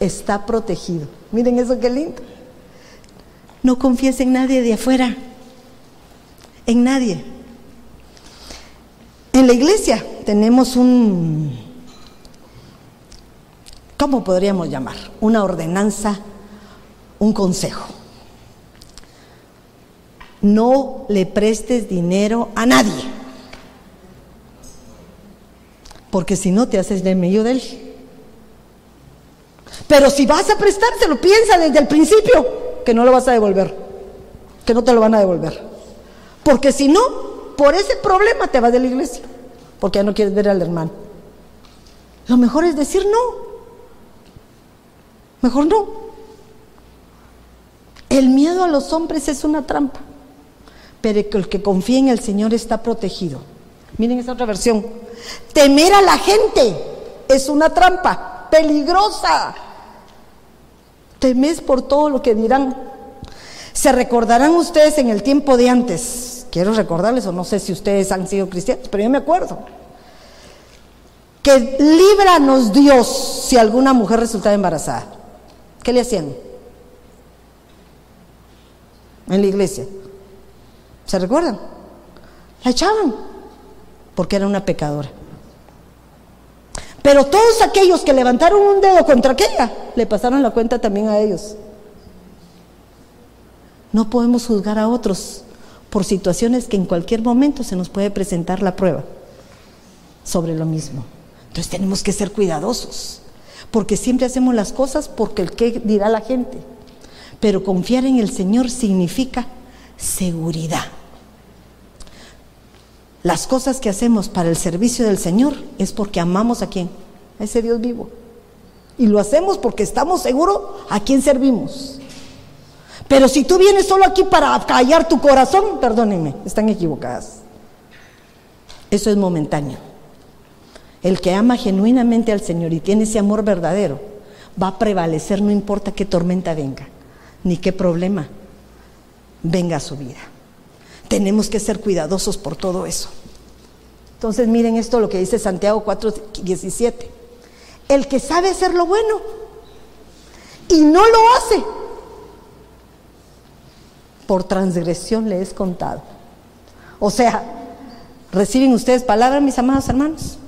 S1: está protegido. Miren eso qué lindo. No confíes en nadie de afuera. En nadie. En la iglesia tenemos un, ¿cómo podríamos llamar? Una ordenanza, un consejo. No le prestes dinero a nadie, porque si no te haces medio de él. Pero si vas a prestárselo, piensa desde el principio que no lo vas a devolver, que no te lo van a devolver. Porque si no, por ese problema te vas de la iglesia, porque ya no quieres ver al hermano. Lo mejor es decir no. Mejor no. El miedo a los hombres es una trampa, pero el que confía en el Señor está protegido. Miren esa otra versión. Temer a la gente es una trampa peligrosa. Temes por todo lo que dirán. Se recordarán ustedes en el tiempo de antes quiero recordarles, o no sé si ustedes han sido cristianos, pero yo me acuerdo, que líbranos Dios si alguna mujer resultaba embarazada. ¿Qué le hacían? En la iglesia. ¿Se recuerdan? La echaban, porque era una pecadora. Pero todos aquellos que levantaron un dedo contra aquella, le pasaron la cuenta también a ellos. No podemos juzgar a otros por situaciones que en cualquier momento se nos puede presentar la prueba sobre lo mismo. Entonces tenemos que ser cuidadosos, porque siempre hacemos las cosas porque el que dirá la gente. Pero confiar en el Señor significa seguridad. Las cosas que hacemos para el servicio del Señor es porque amamos a quién? A ese Dios vivo. Y lo hacemos porque estamos seguros a quién servimos. Pero si tú vienes solo aquí para callar tu corazón, perdónenme, están equivocadas. Eso es momentáneo. El que ama genuinamente al Señor y tiene ese amor verdadero, va a prevalecer no importa qué tormenta venga, ni qué problema venga a su vida. Tenemos que ser cuidadosos por todo eso. Entonces miren esto lo que dice Santiago 4:17. El que sabe hacer lo bueno y no lo hace, por transgresión le es contado. O sea, ¿reciben ustedes palabras, mis amados hermanos?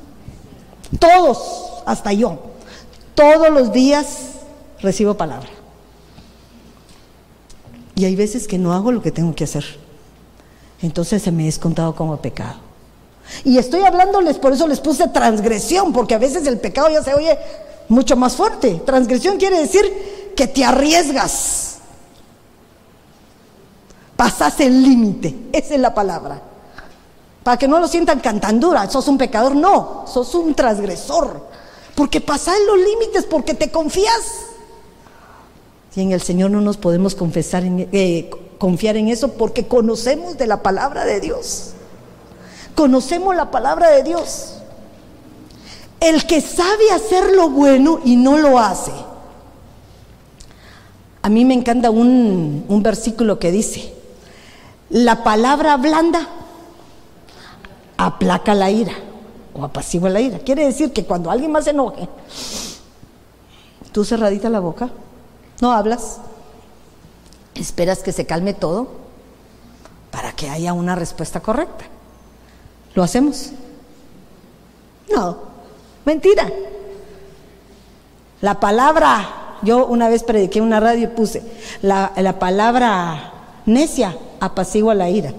S1: Todos, hasta yo, todos los días recibo palabra. Y hay veces que no hago lo que tengo que hacer. Entonces se me es contado como pecado. Y estoy hablándoles, por eso les puse transgresión, porque a veces el pecado ya se oye mucho más fuerte. Transgresión quiere decir que te arriesgas pasas el límite, esa es la palabra. Para que no lo sientan cantandura, sos un pecador, no, sos un transgresor. Porque pasas los límites, porque te confías. Y en el Señor no nos podemos confesar eh, confiar en eso porque conocemos de la palabra de Dios. Conocemos la palabra de Dios. El que sabe hacer lo bueno y no lo hace. A mí me encanta un, un versículo que dice, la palabra blanda aplaca la ira o apacigua la ira. Quiere decir que cuando alguien más se enoje, tú cerradita la boca, no hablas, esperas que se calme todo para que haya una respuesta correcta. ¿Lo hacemos? No, mentira. La palabra, yo una vez prediqué en una radio y puse, la, la palabra necia apacigua la ira.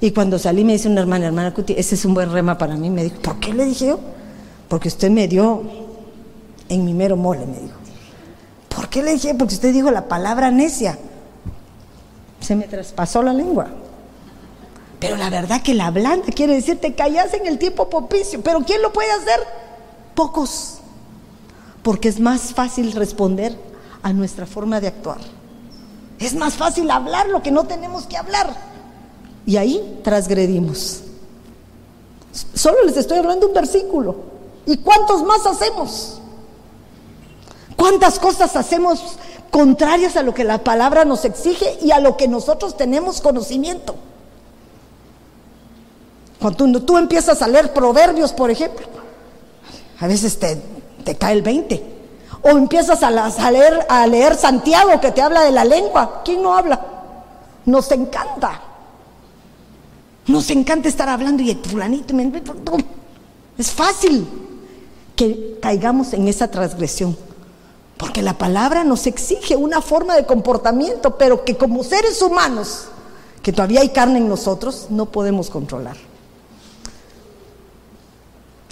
S1: Y cuando salí me dice una hermana, hermana Cuti, ese es un buen rema para mí. Me dijo, ¿por qué le dije yo? Porque usted me dio en mi mero mole, me dijo. ¿Por qué le dije? Porque usted dijo la palabra necia. Se me traspasó la lengua. Pero la verdad que la blanda quiere decir te callas en el tiempo propicio. Pero ¿quién lo puede hacer? Pocos. Porque es más fácil responder a nuestra forma de actuar. Es más fácil hablar lo que no tenemos que hablar. Y ahí transgredimos. Solo les estoy hablando un versículo. ¿Y cuántos más hacemos? ¿Cuántas cosas hacemos contrarias a lo que la palabra nos exige y a lo que nosotros tenemos conocimiento? Cuando tú, empiezas a leer proverbios, por ejemplo, a veces te, cae el 20. O empiezas a, leer, a leer Santiago que te habla de la lengua. ¿Quién no habla? Nos encanta. Nos encanta estar hablando y fulanito. Es fácil que caigamos en esa transgresión. Porque la palabra nos exige una forma de comportamiento, pero que como seres humanos, que todavía hay carne en nosotros, no podemos controlar.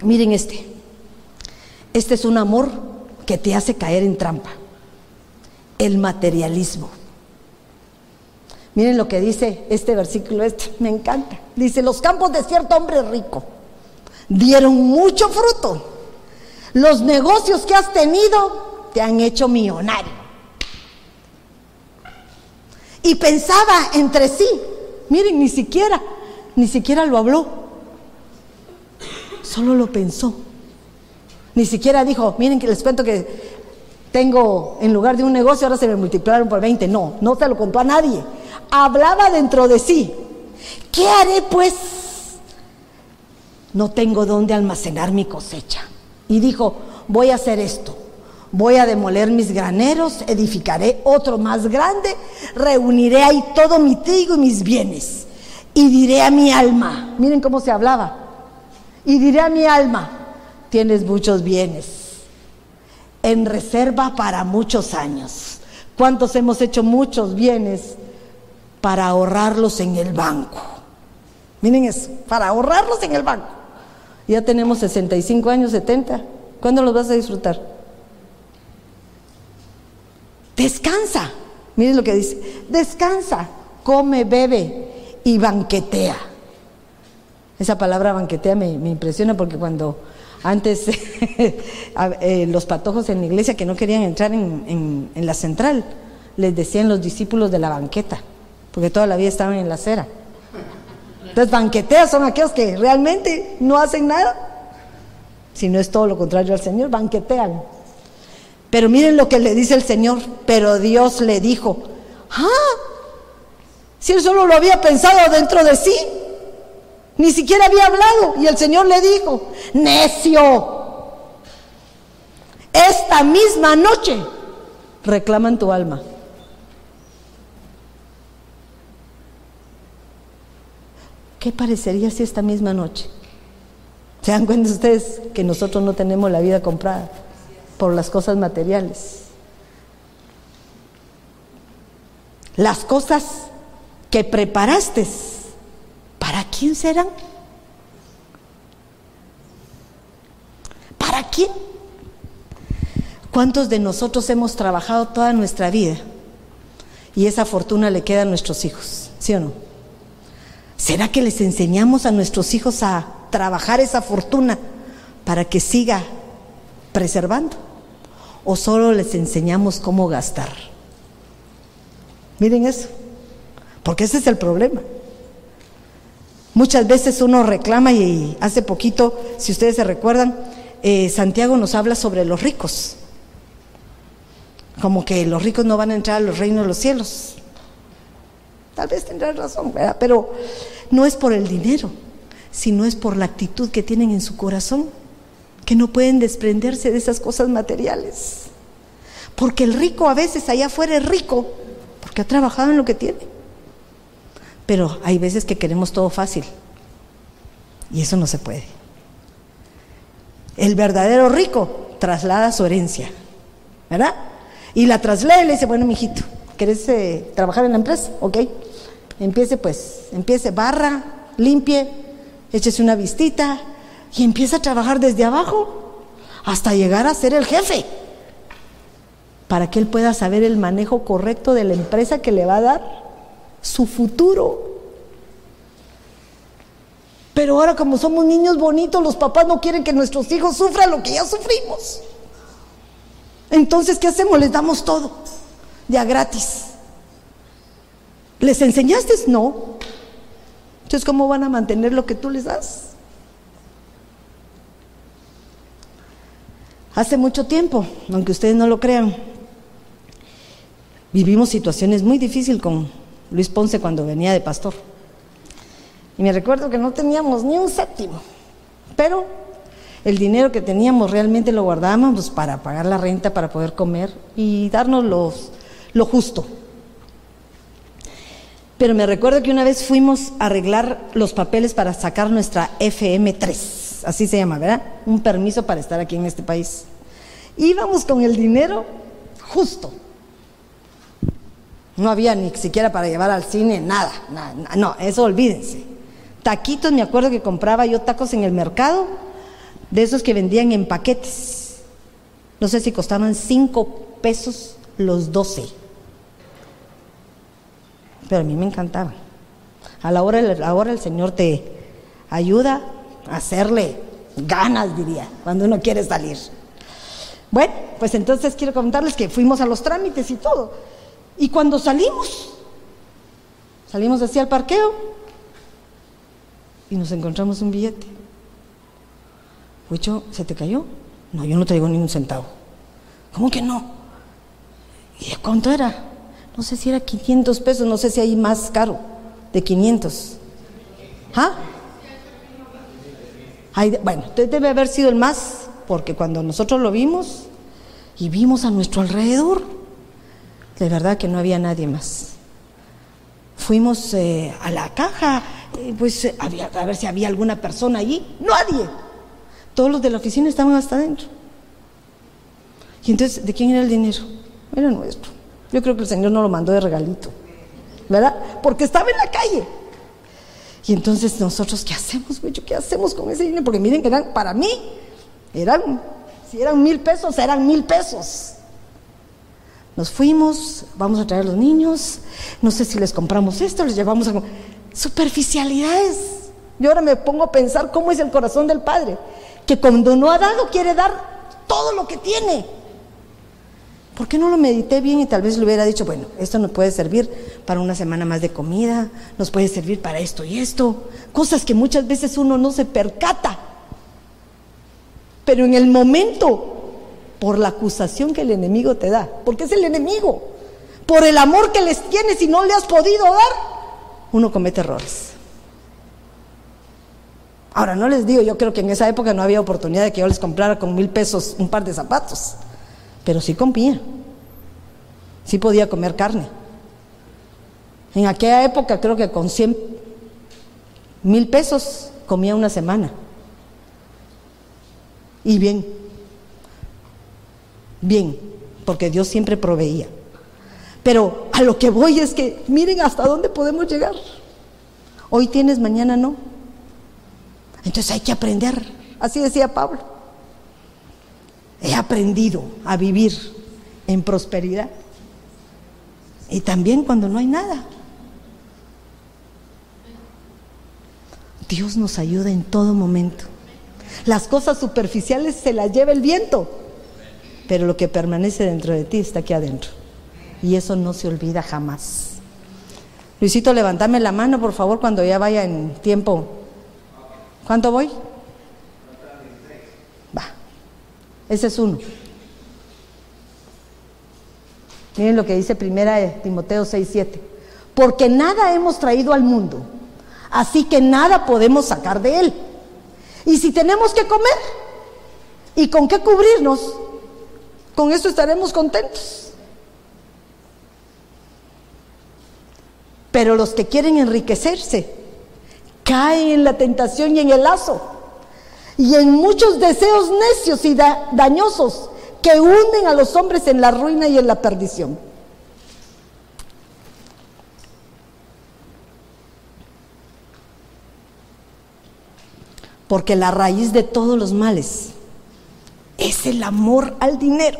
S1: Miren este. Este es un amor que te hace caer en trampa. El materialismo. Miren lo que dice este versículo, este me encanta. Dice, los campos de cierto hombre rico dieron mucho fruto. Los negocios que has tenido te han hecho millonario. Y pensaba entre sí, miren, ni siquiera, ni siquiera lo habló, solo lo pensó. Ni siquiera dijo, miren que les cuento que tengo, en lugar de un negocio, ahora se me multiplicaron por 20. No, no se lo contó a nadie. Hablaba dentro de sí. ¿Qué haré pues? No tengo dónde almacenar mi cosecha. Y dijo, voy a hacer esto. Voy a demoler mis graneros, edificaré otro más grande, reuniré ahí todo mi trigo y mis bienes. Y diré a mi alma, miren cómo se hablaba, y diré a mi alma, tienes muchos bienes en reserva para muchos años. ¿Cuántos hemos hecho muchos bienes para ahorrarlos en el banco? Miren eso, para ahorrarlos en el banco. Ya tenemos 65 años, 70. ¿Cuándo los vas a disfrutar? Descansa. Miren lo que dice. Descansa, come, bebe y banquetea. Esa palabra banquetea me, impresiona porque cuando antes eh, los patojos en la iglesia que no querían entrar en, la central, les decían los discípulos de la banqueta, porque toda la vida estaban en la acera. Entonces banquetea son aquellos que realmente no hacen nada, si no es todo lo contrario al Señor, banquetean. Pero miren lo que le dice el Señor, pero Dios le dijo, ah, si él solo lo había pensado dentro de sí, ni siquiera había hablado. Y el Señor le dijo, necio, esta misma noche reclaman tu alma. ¿Qué parecería si esta misma noche? ¿Se dan cuenta ustedes que nosotros no tenemos la vida comprada por las cosas materiales? Las cosas que preparaste ¿Para quién serán? ¿Para quién? ¿Cuántos de nosotros hemos trabajado toda nuestra vida y esa fortuna le queda a nuestros hijos? ¿Sí o no? ¿Será que les enseñamos a nuestros hijos a trabajar esa fortuna para que siga preservando? ¿O solo les enseñamos cómo gastar? Miren eso, porque ese es el problema. Muchas veces uno reclama y hace poquito, si ustedes se recuerdan, eh, Santiago nos habla sobre los ricos. Como que los ricos no van a entrar a los reinos de los cielos. Tal vez tendrán razón. Pero no es por el dinero, sino es por la actitud que tienen en su corazón, que no pueden desprenderse de esas cosas materiales. Porque el rico a veces allá afuera es rico porque ha trabajado en lo que tiene. Pero hay veces que queremos todo fácil. Y eso no se puede. El verdadero rico traslada su herencia. ¿Verdad? Y la traslada y le dice, bueno, mijito, ¿querés eh, trabajar en la empresa? Ok. Empiece pues, empiece, barra, limpie, échese una vistita y empieza a trabajar desde abajo hasta llegar a ser el jefe. Para que él pueda saber el manejo correcto de la empresa que le va a dar su futuro. Pero ahora como somos niños bonitos, los papás no quieren que nuestros hijos sufran lo que ya sufrimos. Entonces, ¿qué hacemos? Les damos todo, ya gratis. ¿Les enseñaste? No. Entonces, ¿cómo van a mantener lo que tú les das? Hace mucho tiempo, aunque ustedes no lo crean, vivimos situaciones muy difíciles con Luis Ponce cuando venía de pastor. Y me recuerdo que no teníamos ni un séptimo, pero el dinero que teníamos realmente lo guardábamos para pagar la renta, para poder comer y darnos los, lo justo. Pero me recuerdo que una vez fuimos a arreglar los papeles para sacar nuestra FM3, así se llama, ¿verdad? Un permiso para estar aquí en este país. Íbamos con el dinero justo. No había ni siquiera para llevar al cine, nada, nada, no, eso olvídense. Taquitos, me acuerdo que compraba yo tacos en el mercado, de esos que vendían en paquetes. No sé si costaban cinco pesos los doce pero a mí me encantaba. A la hora, ahora el Señor te ayuda a hacerle ganas, diría, cuando uno quiere salir. Bueno, pues entonces quiero contarles que fuimos a los trámites y todo. Y cuando salimos, salimos hacia el parqueo y nos encontramos un billete. Huicho, ¿se te cayó? No, yo no traigo ni un centavo. ¿Cómo que no? ¿Y de cuánto era? no sé si era 500 pesos, no sé si hay más caro, de 500. ¿Ah? Bueno, debe haber sido el más, porque cuando nosotros lo vimos y vimos a nuestro alrededor, de verdad que no había nadie más. Fuimos eh, a la caja, eh, pues eh, a ver si había alguna persona allí. Nadie. Todos los de la oficina estaban hasta adentro. Y entonces, ¿de quién era el dinero? Era nuestro. Yo creo que el Señor no lo mandó de regalito, ¿verdad? Porque estaba en la calle. Y entonces nosotros, ¿qué hacemos, güey? ¿Qué hacemos con ese dinero? Porque miren que eran, para mí, eran, si eran mil pesos, eran mil pesos. Nos fuimos, vamos a traer a los niños, no sé si les compramos esto, les llevamos a... Superficialidades. Yo ahora me pongo a pensar cómo es el corazón del Padre, que cuando no ha dado quiere dar todo lo que tiene. ¿Por qué no lo medité bien y tal vez le hubiera dicho, bueno, esto nos puede servir para una semana más de comida, nos puede servir para esto y esto? Cosas que muchas veces uno no se percata. Pero en el momento, por la acusación que el enemigo te da, porque es el enemigo, por el amor que les tienes y no le has podido dar, uno comete errores. Ahora, no les digo, yo creo que en esa época no había oportunidad de que yo les comprara con mil pesos un par de zapatos pero sí comía, sí podía comer carne. En aquella época creo que con 100 mil pesos comía una semana. Y bien, bien, porque Dios siempre proveía. Pero a lo que voy es que miren hasta dónde podemos llegar. Hoy tienes, mañana no. Entonces hay que aprender. Así decía Pablo. He aprendido a vivir en prosperidad. Y también cuando no hay nada. Dios nos ayuda en todo momento. Las cosas superficiales se las lleva el viento, pero lo que permanece dentro de ti está aquí adentro. Y eso no se olvida jamás. Luisito, levántame la mano, por favor, cuando ya vaya en tiempo. ¿Cuánto voy? Ese es uno. Miren lo que dice primera Timoteo 6, 7. Porque nada hemos traído al mundo, así que nada podemos sacar de él. Y si tenemos que comer y con qué cubrirnos, con eso estaremos contentos. Pero los que quieren enriquecerse caen en la tentación y en el lazo y en muchos deseos necios y dañosos que hunden a los hombres en la ruina y en la perdición. Porque la raíz de todos los males es el amor al dinero,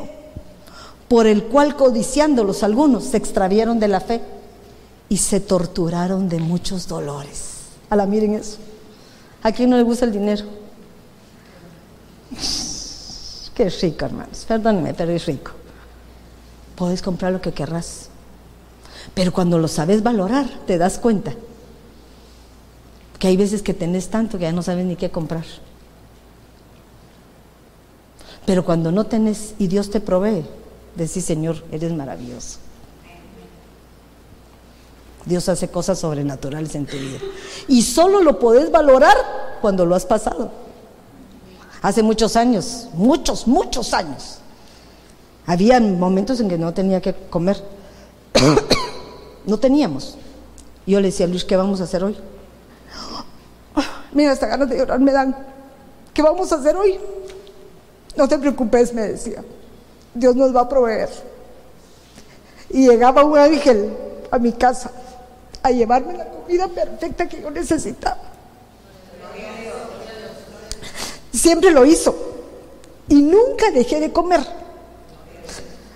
S1: por el cual codiciándolos algunos se extraviaron de la fe y se torturaron de muchos dolores. A la miren eso. ¿A quién no le gusta el dinero? Qué rico, hermanos. Perdónenme, pero es rico. Puedes comprar lo que querrás. Pero cuando lo sabes valorar, te das cuenta que hay veces que tenés tanto que ya no sabes ni qué comprar. Pero cuando no tenés y Dios te provee, decís, Señor, eres maravilloso. Dios hace cosas sobrenaturales en tu vida. Y solo lo podés valorar cuando lo has pasado. Hace muchos años, muchos, muchos años, había momentos en que no tenía que comer. no teníamos. Yo le decía Luis, ¿qué vamos a hacer hoy? Mira, hasta ganas de llorar me dan. ¿Qué vamos a hacer hoy? No te preocupes, me decía. Dios nos va a proveer. Y llegaba un ángel a mi casa a llevarme la comida perfecta que yo necesitaba. Siempre lo hizo. Y nunca dejé de comer.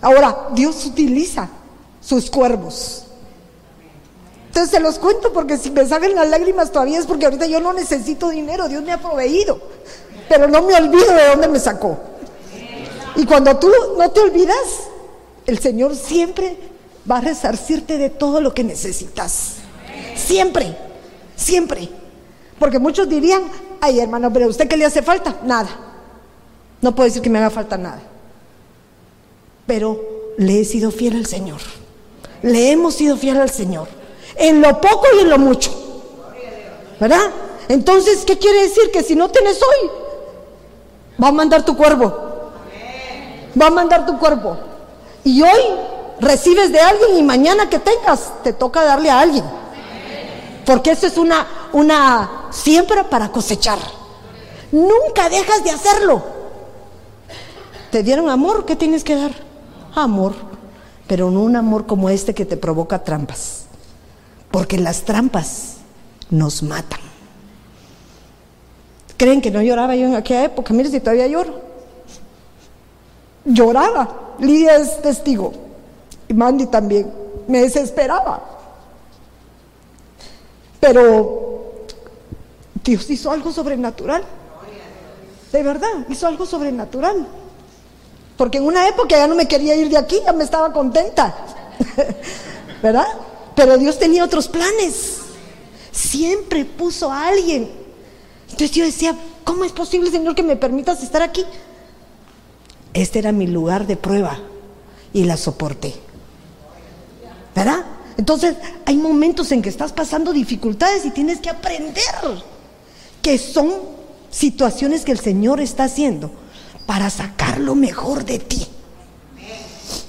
S1: Ahora, Dios utiliza sus cuervos. Entonces se los cuento porque si me salen las lágrimas todavía es porque ahorita yo no necesito dinero, Dios me ha proveído. Pero no me olvido de dónde me sacó. Y cuando tú no te olvidas, el Señor siempre va a resarcirte de todo lo que necesitas. Siempre, siempre. Porque muchos dirían, ay hermano, pero ¿a usted qué le hace falta? Nada. No puedo decir que me haga falta nada. Pero le he sido fiel al Señor. Le hemos sido fiel al Señor. En lo poco y en lo mucho. ¿Verdad? Entonces, ¿qué quiere decir? Que si no tienes hoy, va a mandar tu cuervo. Va a mandar tu cuerpo. Y hoy recibes de alguien y mañana que tengas, te toca darle a alguien. Porque eso es una, una siembra para cosechar. Nunca dejas de hacerlo. ¿Te dieron amor? ¿Qué tienes que dar? Amor. Pero no un amor como este que te provoca trampas. Porque las trampas nos matan. ¿Creen que no lloraba yo en aquella época? Mire si todavía lloro. Lloraba. Lidia es testigo. Y Mandy también. Me desesperaba. Pero Dios hizo algo sobrenatural. De verdad, hizo algo sobrenatural. Porque en una época ya no me quería ir de aquí, ya me estaba contenta. ¿Verdad? Pero Dios tenía otros planes. Siempre puso a alguien. Entonces yo decía, ¿cómo es posible, Señor, que me permitas estar aquí? Este era mi lugar de prueba y la soporté. ¿Verdad? Entonces, hay momentos en que estás pasando dificultades y tienes que aprender que son situaciones que el Señor está haciendo para sacar lo mejor de ti.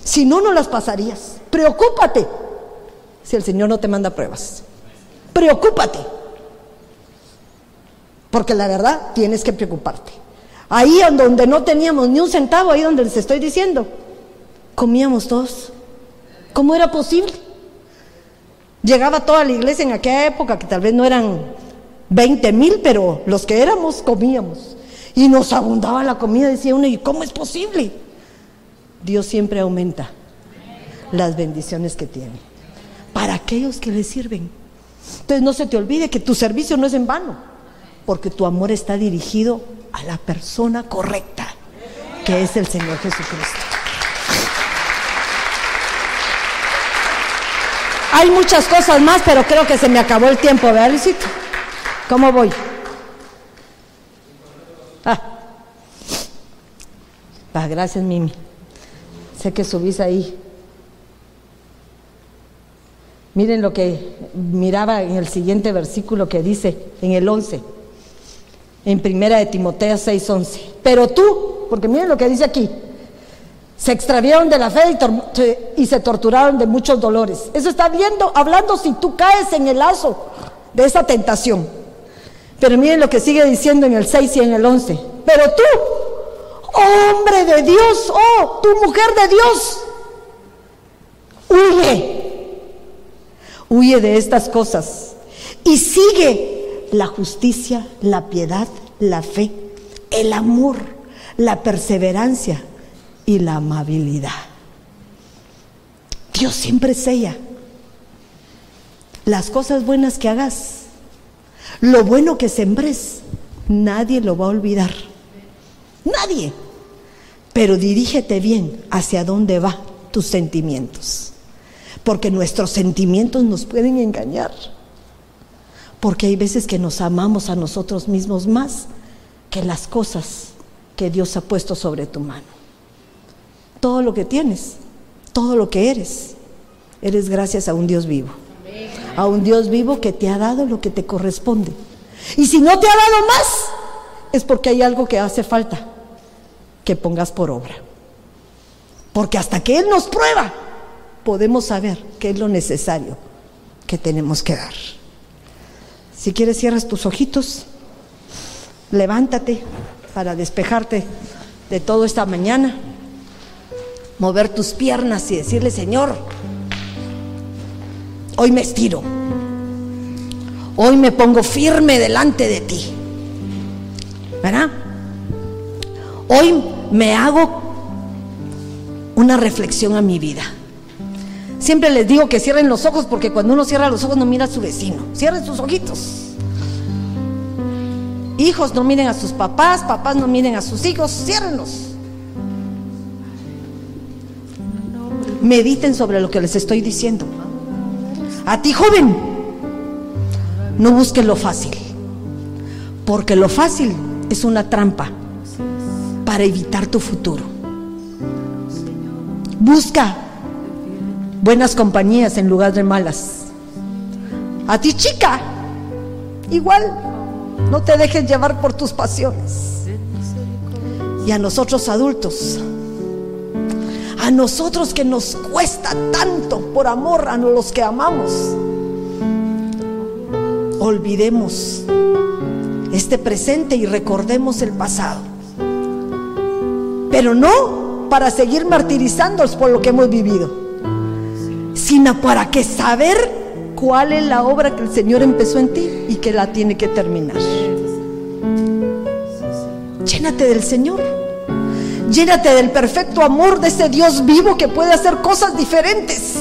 S1: Si no, no las pasarías. Preocúpate si el Señor no te manda pruebas. Preocúpate. Porque la verdad tienes que preocuparte. Ahí donde no teníamos ni un centavo, ahí donde les estoy diciendo, comíamos todos. ¿Cómo era posible? Llegaba toda la iglesia en aquella época, que tal vez no eran 20 mil, pero los que éramos comíamos. Y nos abundaba la comida, decía uno, ¿y cómo es posible? Dios siempre aumenta las bendiciones que tiene para aquellos que le sirven. Entonces no se te olvide que tu servicio no es en vano, porque tu amor está dirigido a la persona correcta, que es el Señor Jesucristo. Hay muchas cosas más, pero creo que se me acabó el tiempo, ¿verdad, Luisito? ¿Cómo voy? Ah. ah. gracias, Mimi. Sé que subís ahí. Miren lo que miraba en el siguiente versículo que dice, en el 11, en primera de Timoteo 6:11. Pero tú, porque miren lo que dice aquí, se extraviaron de la fe y, se torturaron de muchos dolores. Eso está viendo, hablando si tú caes en el lazo de esa tentación. Pero miren lo que sigue diciendo en el 6 y en el 11. Pero tú, hombre de Dios, oh, tu mujer de Dios, huye. Huye de estas cosas y sigue la justicia, la piedad, la fe, el amor, la perseverancia y la amabilidad. Dios siempre sella las cosas buenas que hagas, lo bueno que sembres, nadie lo va a olvidar. Nadie. Pero dirígete bien hacia dónde va tus sentimientos. Porque nuestros sentimientos nos pueden engañar. Porque hay veces que nos amamos a nosotros mismos más que las cosas que Dios ha puesto sobre tu mano. Todo lo que tienes, todo lo que eres, eres gracias a un Dios vivo. A un Dios vivo que te ha dado lo que te corresponde. Y si no te ha dado más, es porque hay algo que hace falta que pongas por obra. Porque hasta que Él nos prueba, podemos saber qué es lo necesario que tenemos que dar. Si quieres, cierras tus ojitos, levántate para despejarte de todo esta mañana, mover tus piernas y decirle, Señor, hoy me estiro, hoy me pongo firme delante de ti, ¿verdad? Hoy me hago una reflexión a mi vida. Siempre les digo que cierren los ojos porque cuando uno cierra los ojos no mira a su vecino. Cierren sus ojitos. Hijos no miren a sus papás, papás no miren a sus hijos, ciérrenlos. Mediten sobre lo que les estoy diciendo. A ti, joven, no busques lo fácil, porque lo fácil es una trampa para evitar tu futuro. Busca buenas compañías en lugar de malas. A ti, chica, igual, no te dejes llevar por tus pasiones. Y a nosotros adultos, a nosotros que nos cuesta tanto por amor a los que amamos, olvidemos este presente y recordemos el pasado. Pero no para seguir martirizándonos por lo que hemos vivido, sino para que saber cuál es la obra que el Señor empezó en ti y que la tiene que terminar. Llénate del Señor. Llénate del perfecto amor de ese Dios vivo que puede hacer cosas diferentes.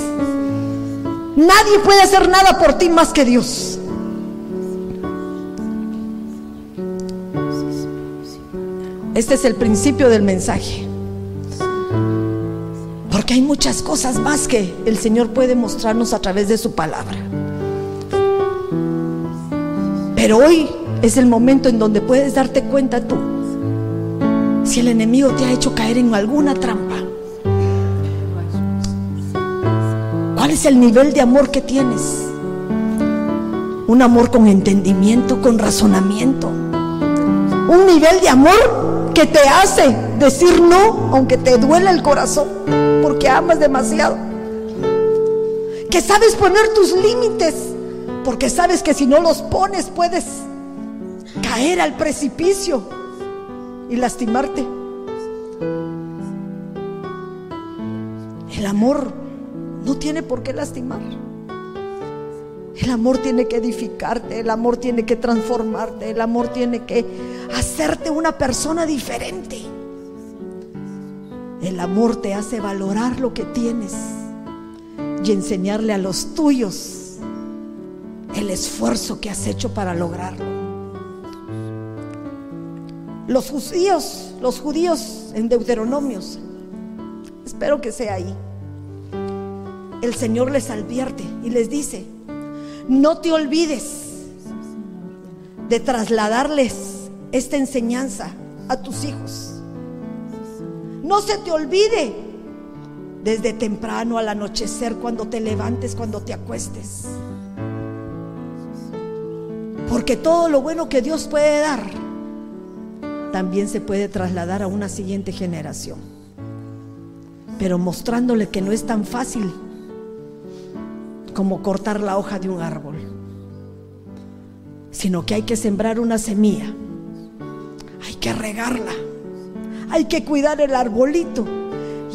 S1: Nadie puede hacer nada por ti más que Dios. Este es el principio del mensaje. Porque hay muchas cosas más que el Señor puede mostrarnos a través de su palabra. Pero hoy es el momento en donde puedes darte cuenta tú si el enemigo te ha hecho caer en alguna trampa. ¿Cuál es el nivel de amor que tienes? Un amor con entendimiento, con razonamiento. Un nivel de amor que te hace decir no, aunque te duele el corazón, porque amas demasiado. Que sabes poner tus límites, porque sabes que si no los pones puedes caer al precipicio y lastimarte. El amor no tiene por qué lastimar. El amor tiene que edificarte, el amor tiene que transformarte, el amor tiene que hacerte una persona diferente. El amor te hace valorar lo que tienes y enseñarle a los tuyos el esfuerzo que has hecho para lograrlo. Los judíos, los judíos en Deuteronomios, espero que sea ahí. El Señor les advierte y les dice, no te olvides de trasladarles esta enseñanza a tus hijos. No se te olvide desde temprano al anochecer, cuando te levantes, cuando te acuestes. Porque todo lo bueno que Dios puede dar también se puede trasladar a una siguiente generación. Pero mostrándole que no es tan fácil como cortar la hoja de un árbol, sino que hay que sembrar una semilla, hay que regarla, hay que cuidar el arbolito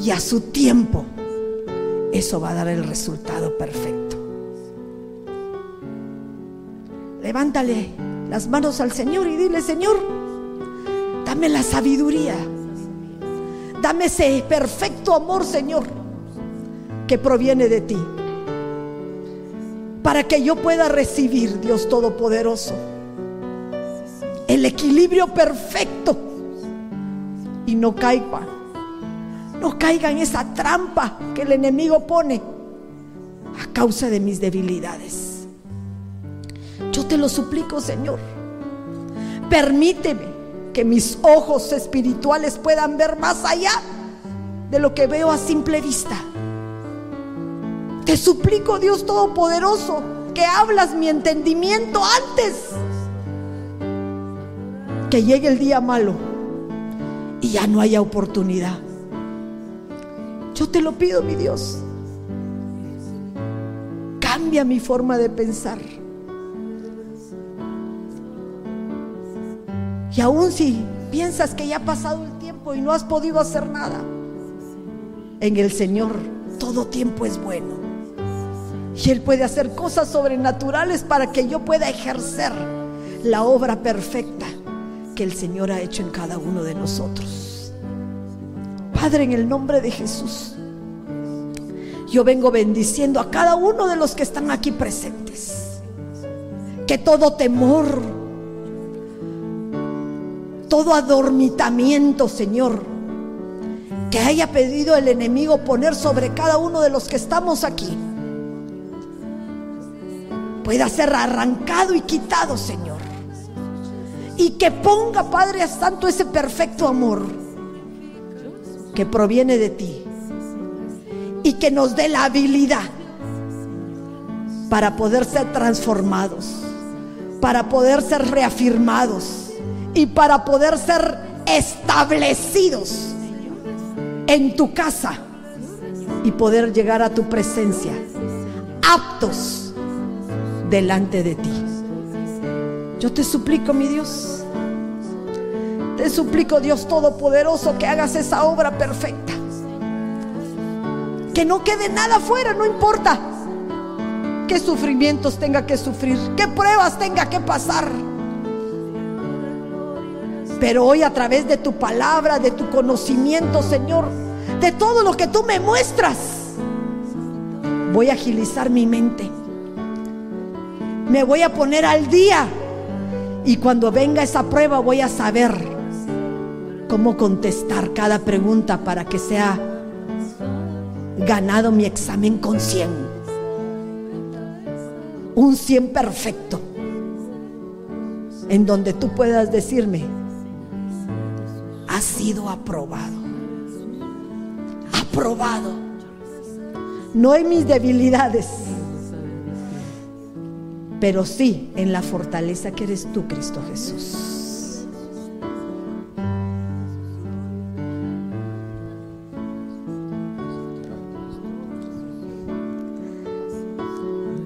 S1: y a su tiempo eso va a dar el resultado perfecto. Levántale las manos al Señor y dile, Señor, Dame la sabiduría. Dame ese perfecto amor, Señor, que proviene de ti. Para que yo pueda recibir, Dios Todopoderoso, el equilibrio perfecto y no caiga, no caiga en esa trampa que el enemigo pone a causa de mis debilidades. Yo te lo suplico, Señor. Permíteme que mis ojos espirituales puedan ver más allá de lo que veo a simple vista. Te suplico, Dios Todopoderoso, que hablas mi entendimiento antes que llegue el día malo y ya no haya oportunidad. Yo te lo pido, mi Dios. Cambia mi forma de pensar. Y aun si piensas que ya ha pasado el tiempo y no has podido hacer nada, en el Señor todo tiempo es bueno. Y Él puede hacer cosas sobrenaturales para que yo pueda ejercer la obra perfecta que el Señor ha hecho en cada uno de nosotros. Padre, en el nombre de Jesús, yo vengo bendiciendo a cada uno de los que están aquí presentes. Que todo temor, todo adormitamiento, Señor, que haya pedido el enemigo poner sobre cada uno de los que estamos aquí, pueda ser arrancado y quitado, Señor. Y que ponga, Padre Santo, ese perfecto amor que proviene de ti. Y que nos dé la habilidad para poder ser transformados, para poder ser reafirmados y para poder ser establecidos en tu casa y poder llegar a tu presencia aptos delante de ti. Yo te suplico, mi Dios, te suplico, Dios Todopoderoso, que hagas esa obra perfecta. Que no quede nada fuera, no importa qué sufrimientos tenga que sufrir, qué pruebas tenga que pasar. Pero hoy a través de tu palabra, de tu conocimiento, Señor, de todo lo que tú me muestras, voy a agilizar mi mente. Me voy a poner al día. Y cuando venga esa prueba voy a saber cómo contestar cada pregunta para que sea ganado mi examen con 100. Un 100 perfecto. En donde tú puedas decirme, ha sido aprobado. Aprobado. No en mis debilidades, pero sí en la fortaleza que eres tú, Cristo Jesús.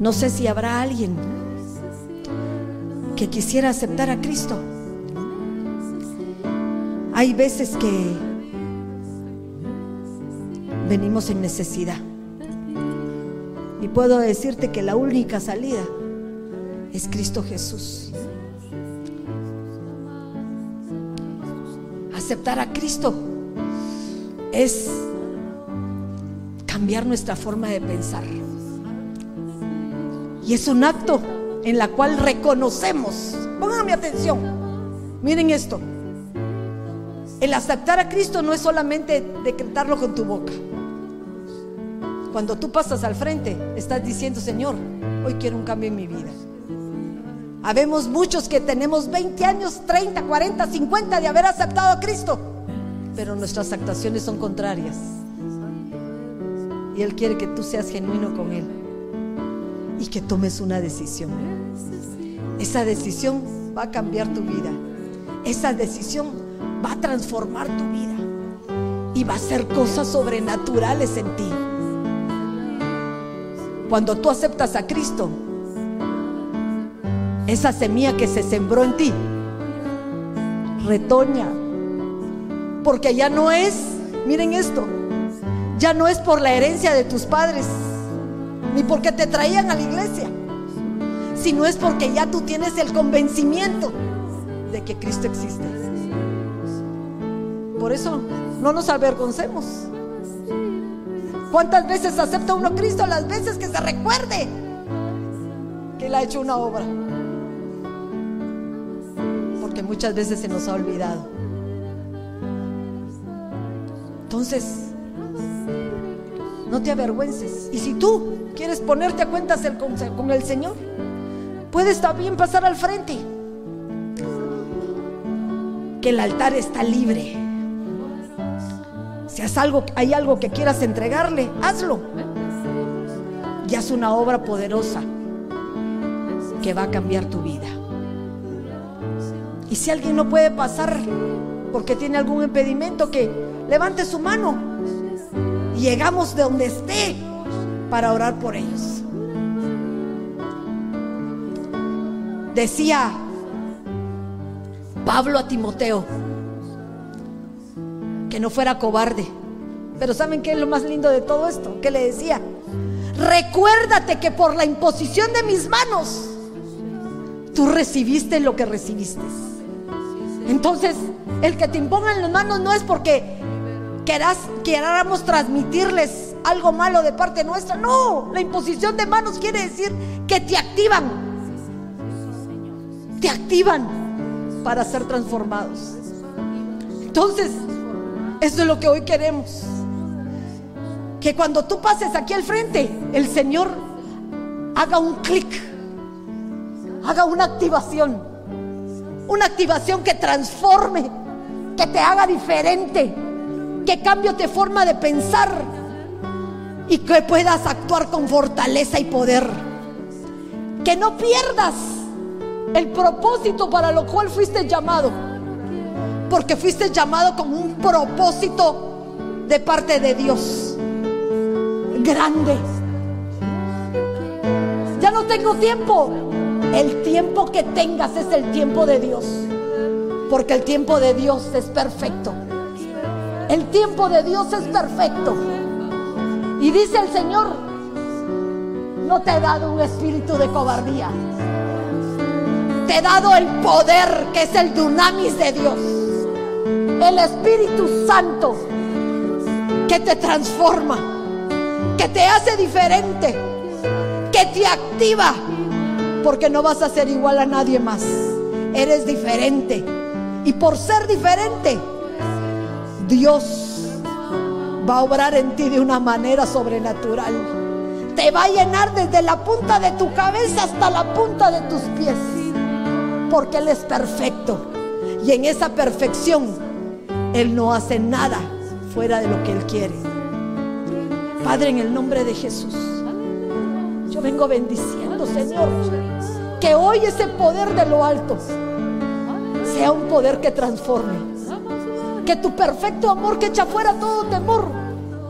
S1: No sé si habrá alguien que quisiera aceptar a Cristo. Hay veces que venimos en necesidad. Y puedo decirte que la única salida es Cristo Jesús. Aceptar a Cristo es cambiar nuestra forma de pensar. Y es un acto en la cual reconocemos. Pónganme atención. Miren esto. El aceptar a Cristo no es solamente decretarlo con tu boca. Cuando tú pasas al frente, estás diciendo, Señor, hoy quiero un cambio en mi vida. Habemos muchos que tenemos 20 años, 30, 40, 50 de haber aceptado a Cristo, pero nuestras actuaciones son contrarias. Y Él quiere que tú seas genuino con Él y que tomes una decisión. Esa decisión va a cambiar tu vida. Esa decisión va a transformar tu vida y va a hacer cosas sobrenaturales en ti. Cuando tú aceptas a Cristo, esa semilla que se sembró en ti retoña. Porque ya no es, miren esto, ya no es por la herencia de tus padres, ni porque te traían a la iglesia, sino es porque ya tú tienes el convencimiento de que Cristo existe. Por eso no nos avergoncemos. ¿Cuántas veces acepta uno a Cristo? Las veces que se recuerde que Él ha hecho una obra. Porque muchas veces se nos ha olvidado. Entonces, no te avergüences. Y si tú quieres ponerte a cuentas con el Señor, puedes también pasar al frente. que el altar está libre. Si algo, hay algo que quieras entregarle, hazlo. Y haz una obra poderosa que va a cambiar tu vida. Y si alguien no puede pasar porque tiene algún impedimento, que levante su mano y llegamos de donde esté para orar por ellos. Decía Pablo a Timoteo que no fuera cobarde. Pero ¿saben qué es lo más lindo de todo esto? Que le decía, recuérdate que por la imposición de mis manos, tú recibiste lo que recibiste. Entonces, el que te impongan las manos no es porque querás, queramos transmitirles algo malo de parte nuestra. No, la imposición de manos quiere decir que te activan. Te activan para ser transformados. Entonces, eso es lo que hoy queremos. Que cuando tú pases aquí al frente, el Señor haga un clic, haga una activación una activación que transforme, que te haga diferente, que cambie tu forma de pensar y que puedas actuar con fortaleza y poder. Que no pierdas el propósito para lo cual fuiste llamado. Porque fuiste llamado con un propósito de parte de Dios. Grande. Ya no tengo tiempo. El tiempo que tengas es el tiempo de Dios. Porque el tiempo de Dios es perfecto. El tiempo de Dios es perfecto. Y dice el Señor, no te he dado un espíritu de cobardía. Te he dado el poder que es el dunamis de Dios. El Espíritu Santo que te transforma, que te hace diferente, que te activa porque no vas a ser igual a nadie más. Eres diferente. Y por ser diferente, Dios va a obrar en ti de una manera sobrenatural. Te va a llenar desde la punta de tu cabeza hasta la punta de tus pies. Porque Él es perfecto. Y en esa perfección, Él no hace nada fuera de lo que Él quiere. Padre, en el nombre de Jesús, yo vengo bendiciendo, Señor que hoy ese poder de lo alto sea un poder que transforme. Que tu perfecto amor que echa fuera todo temor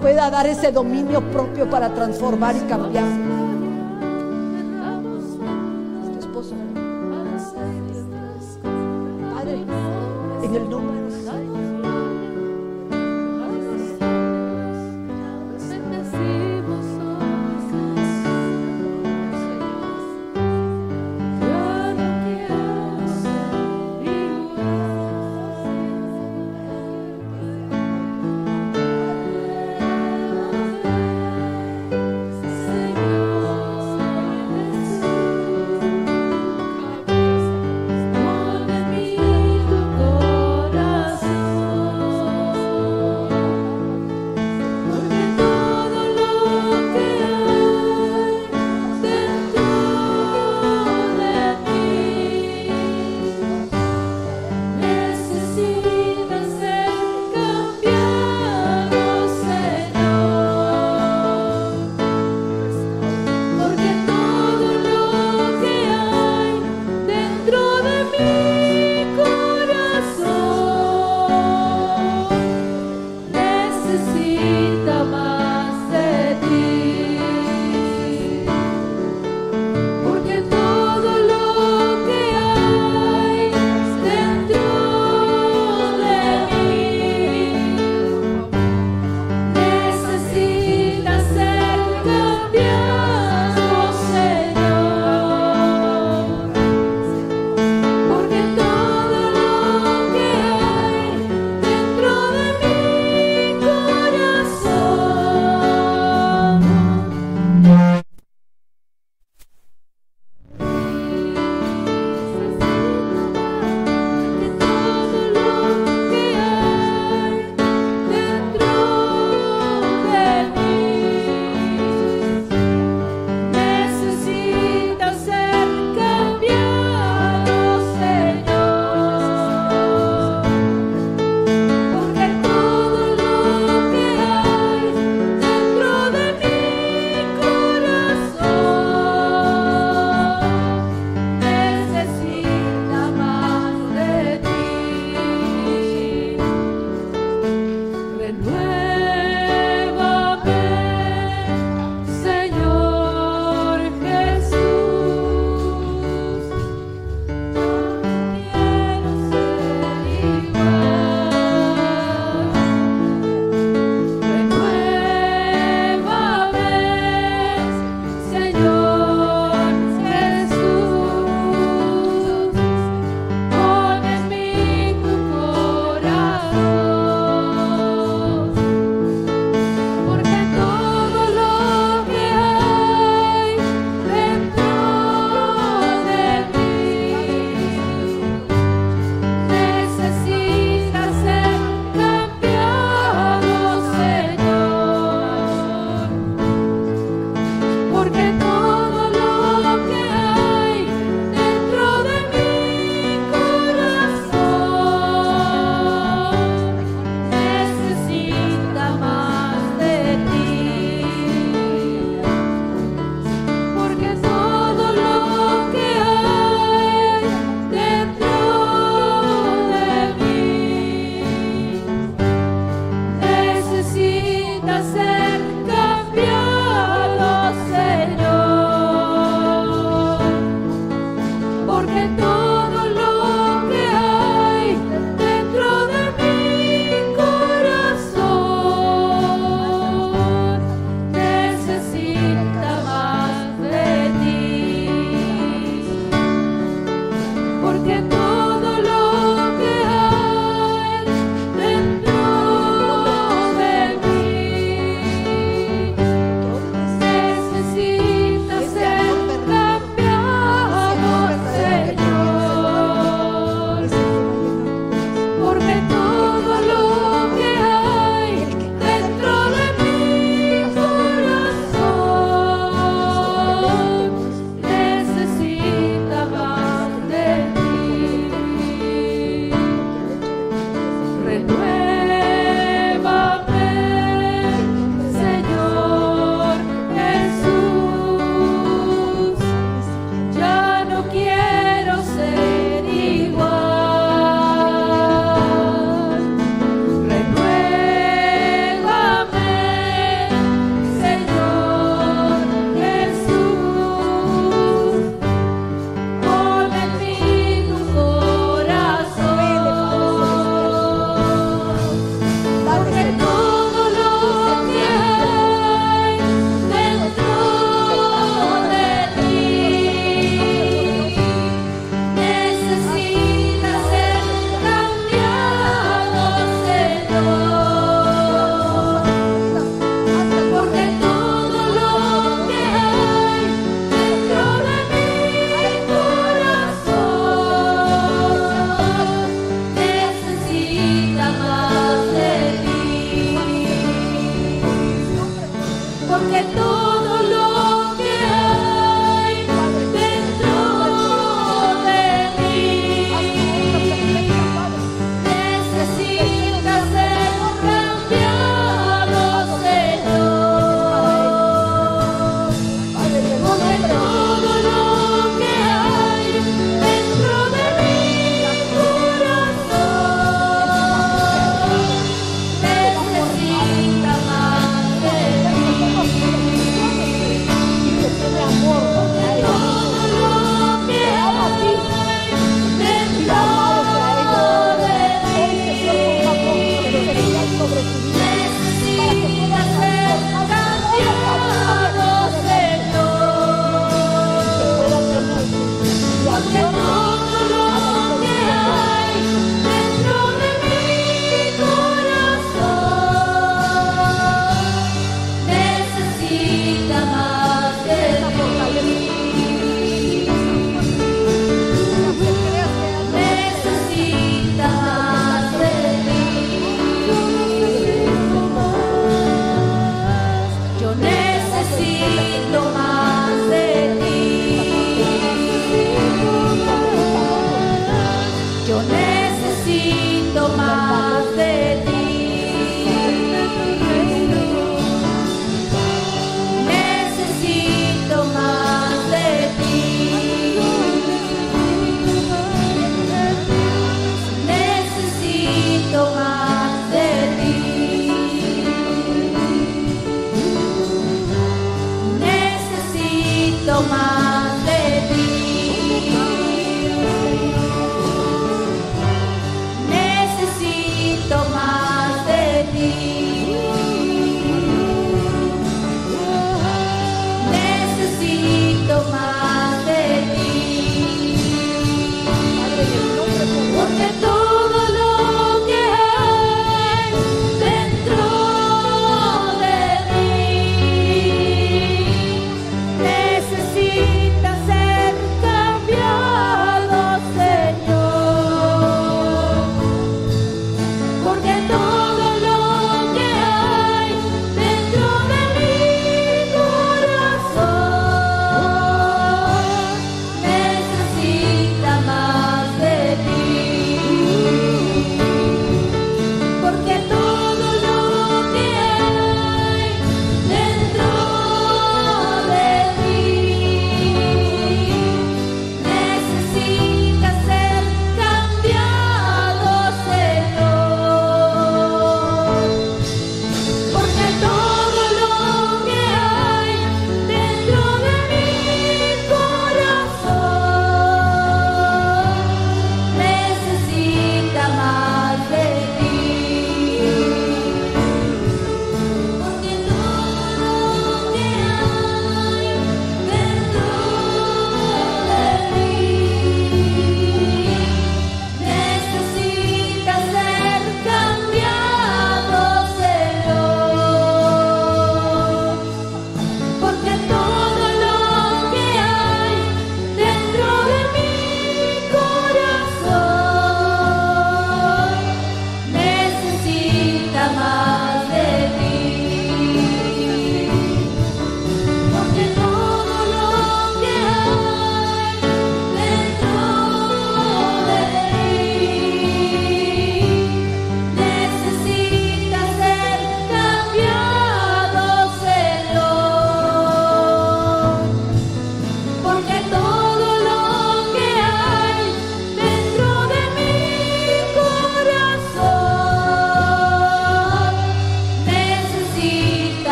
S1: pueda dar ese dominio propio para transformar y cambiar.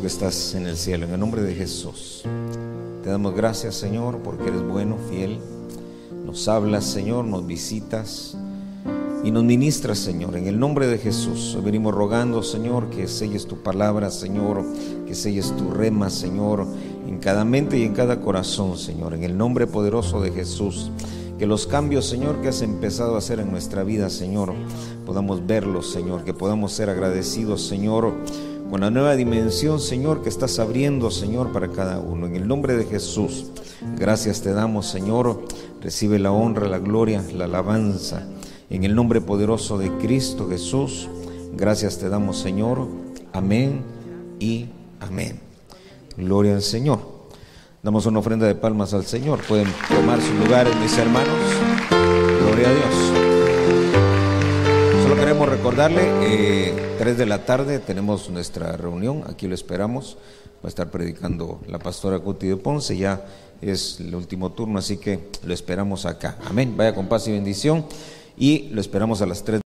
S2: Que
S3: estás en el cielo, en el nombre de Jesús. Te damos gracias, Señor, porque eres bueno, fiel. Nos hablas, Señor, nos visitas y nos ministras, Señor. En el nombre de Jesús, venimos rogando, Señor, que selles tu palabra, Señor, que selles tu rema, Señor, en cada mente y en cada corazón, Señor. En el nombre poderoso de Jesús. Que los cambios, Señor, que has empezado a hacer en nuestra vida, Señor, podamos verlos, Señor. Que podamos ser agradecidos, Señor con la nueva dimensión, Señor, que estás abriendo, Señor, para cada uno. En el nombre de Jesús, gracias te damos, Señor. Recibe la honra, la gloria, la alabanza. En el nombre poderoso de Cristo Jesús, gracias te damos, Señor. Amén y amén. Gloria al Señor. Damos una ofrenda de palmas al Señor. Pueden tomar sus lugares, mis hermanos. Gloria a Dios. Recordarle, eh, 3 de la tarde tenemos nuestra reunión, aquí lo esperamos, va a estar predicando la pastora Cuti de Ponce, ya es el último turno, así que lo esperamos acá. Amén, vaya con paz y bendición y lo esperamos a las 3 de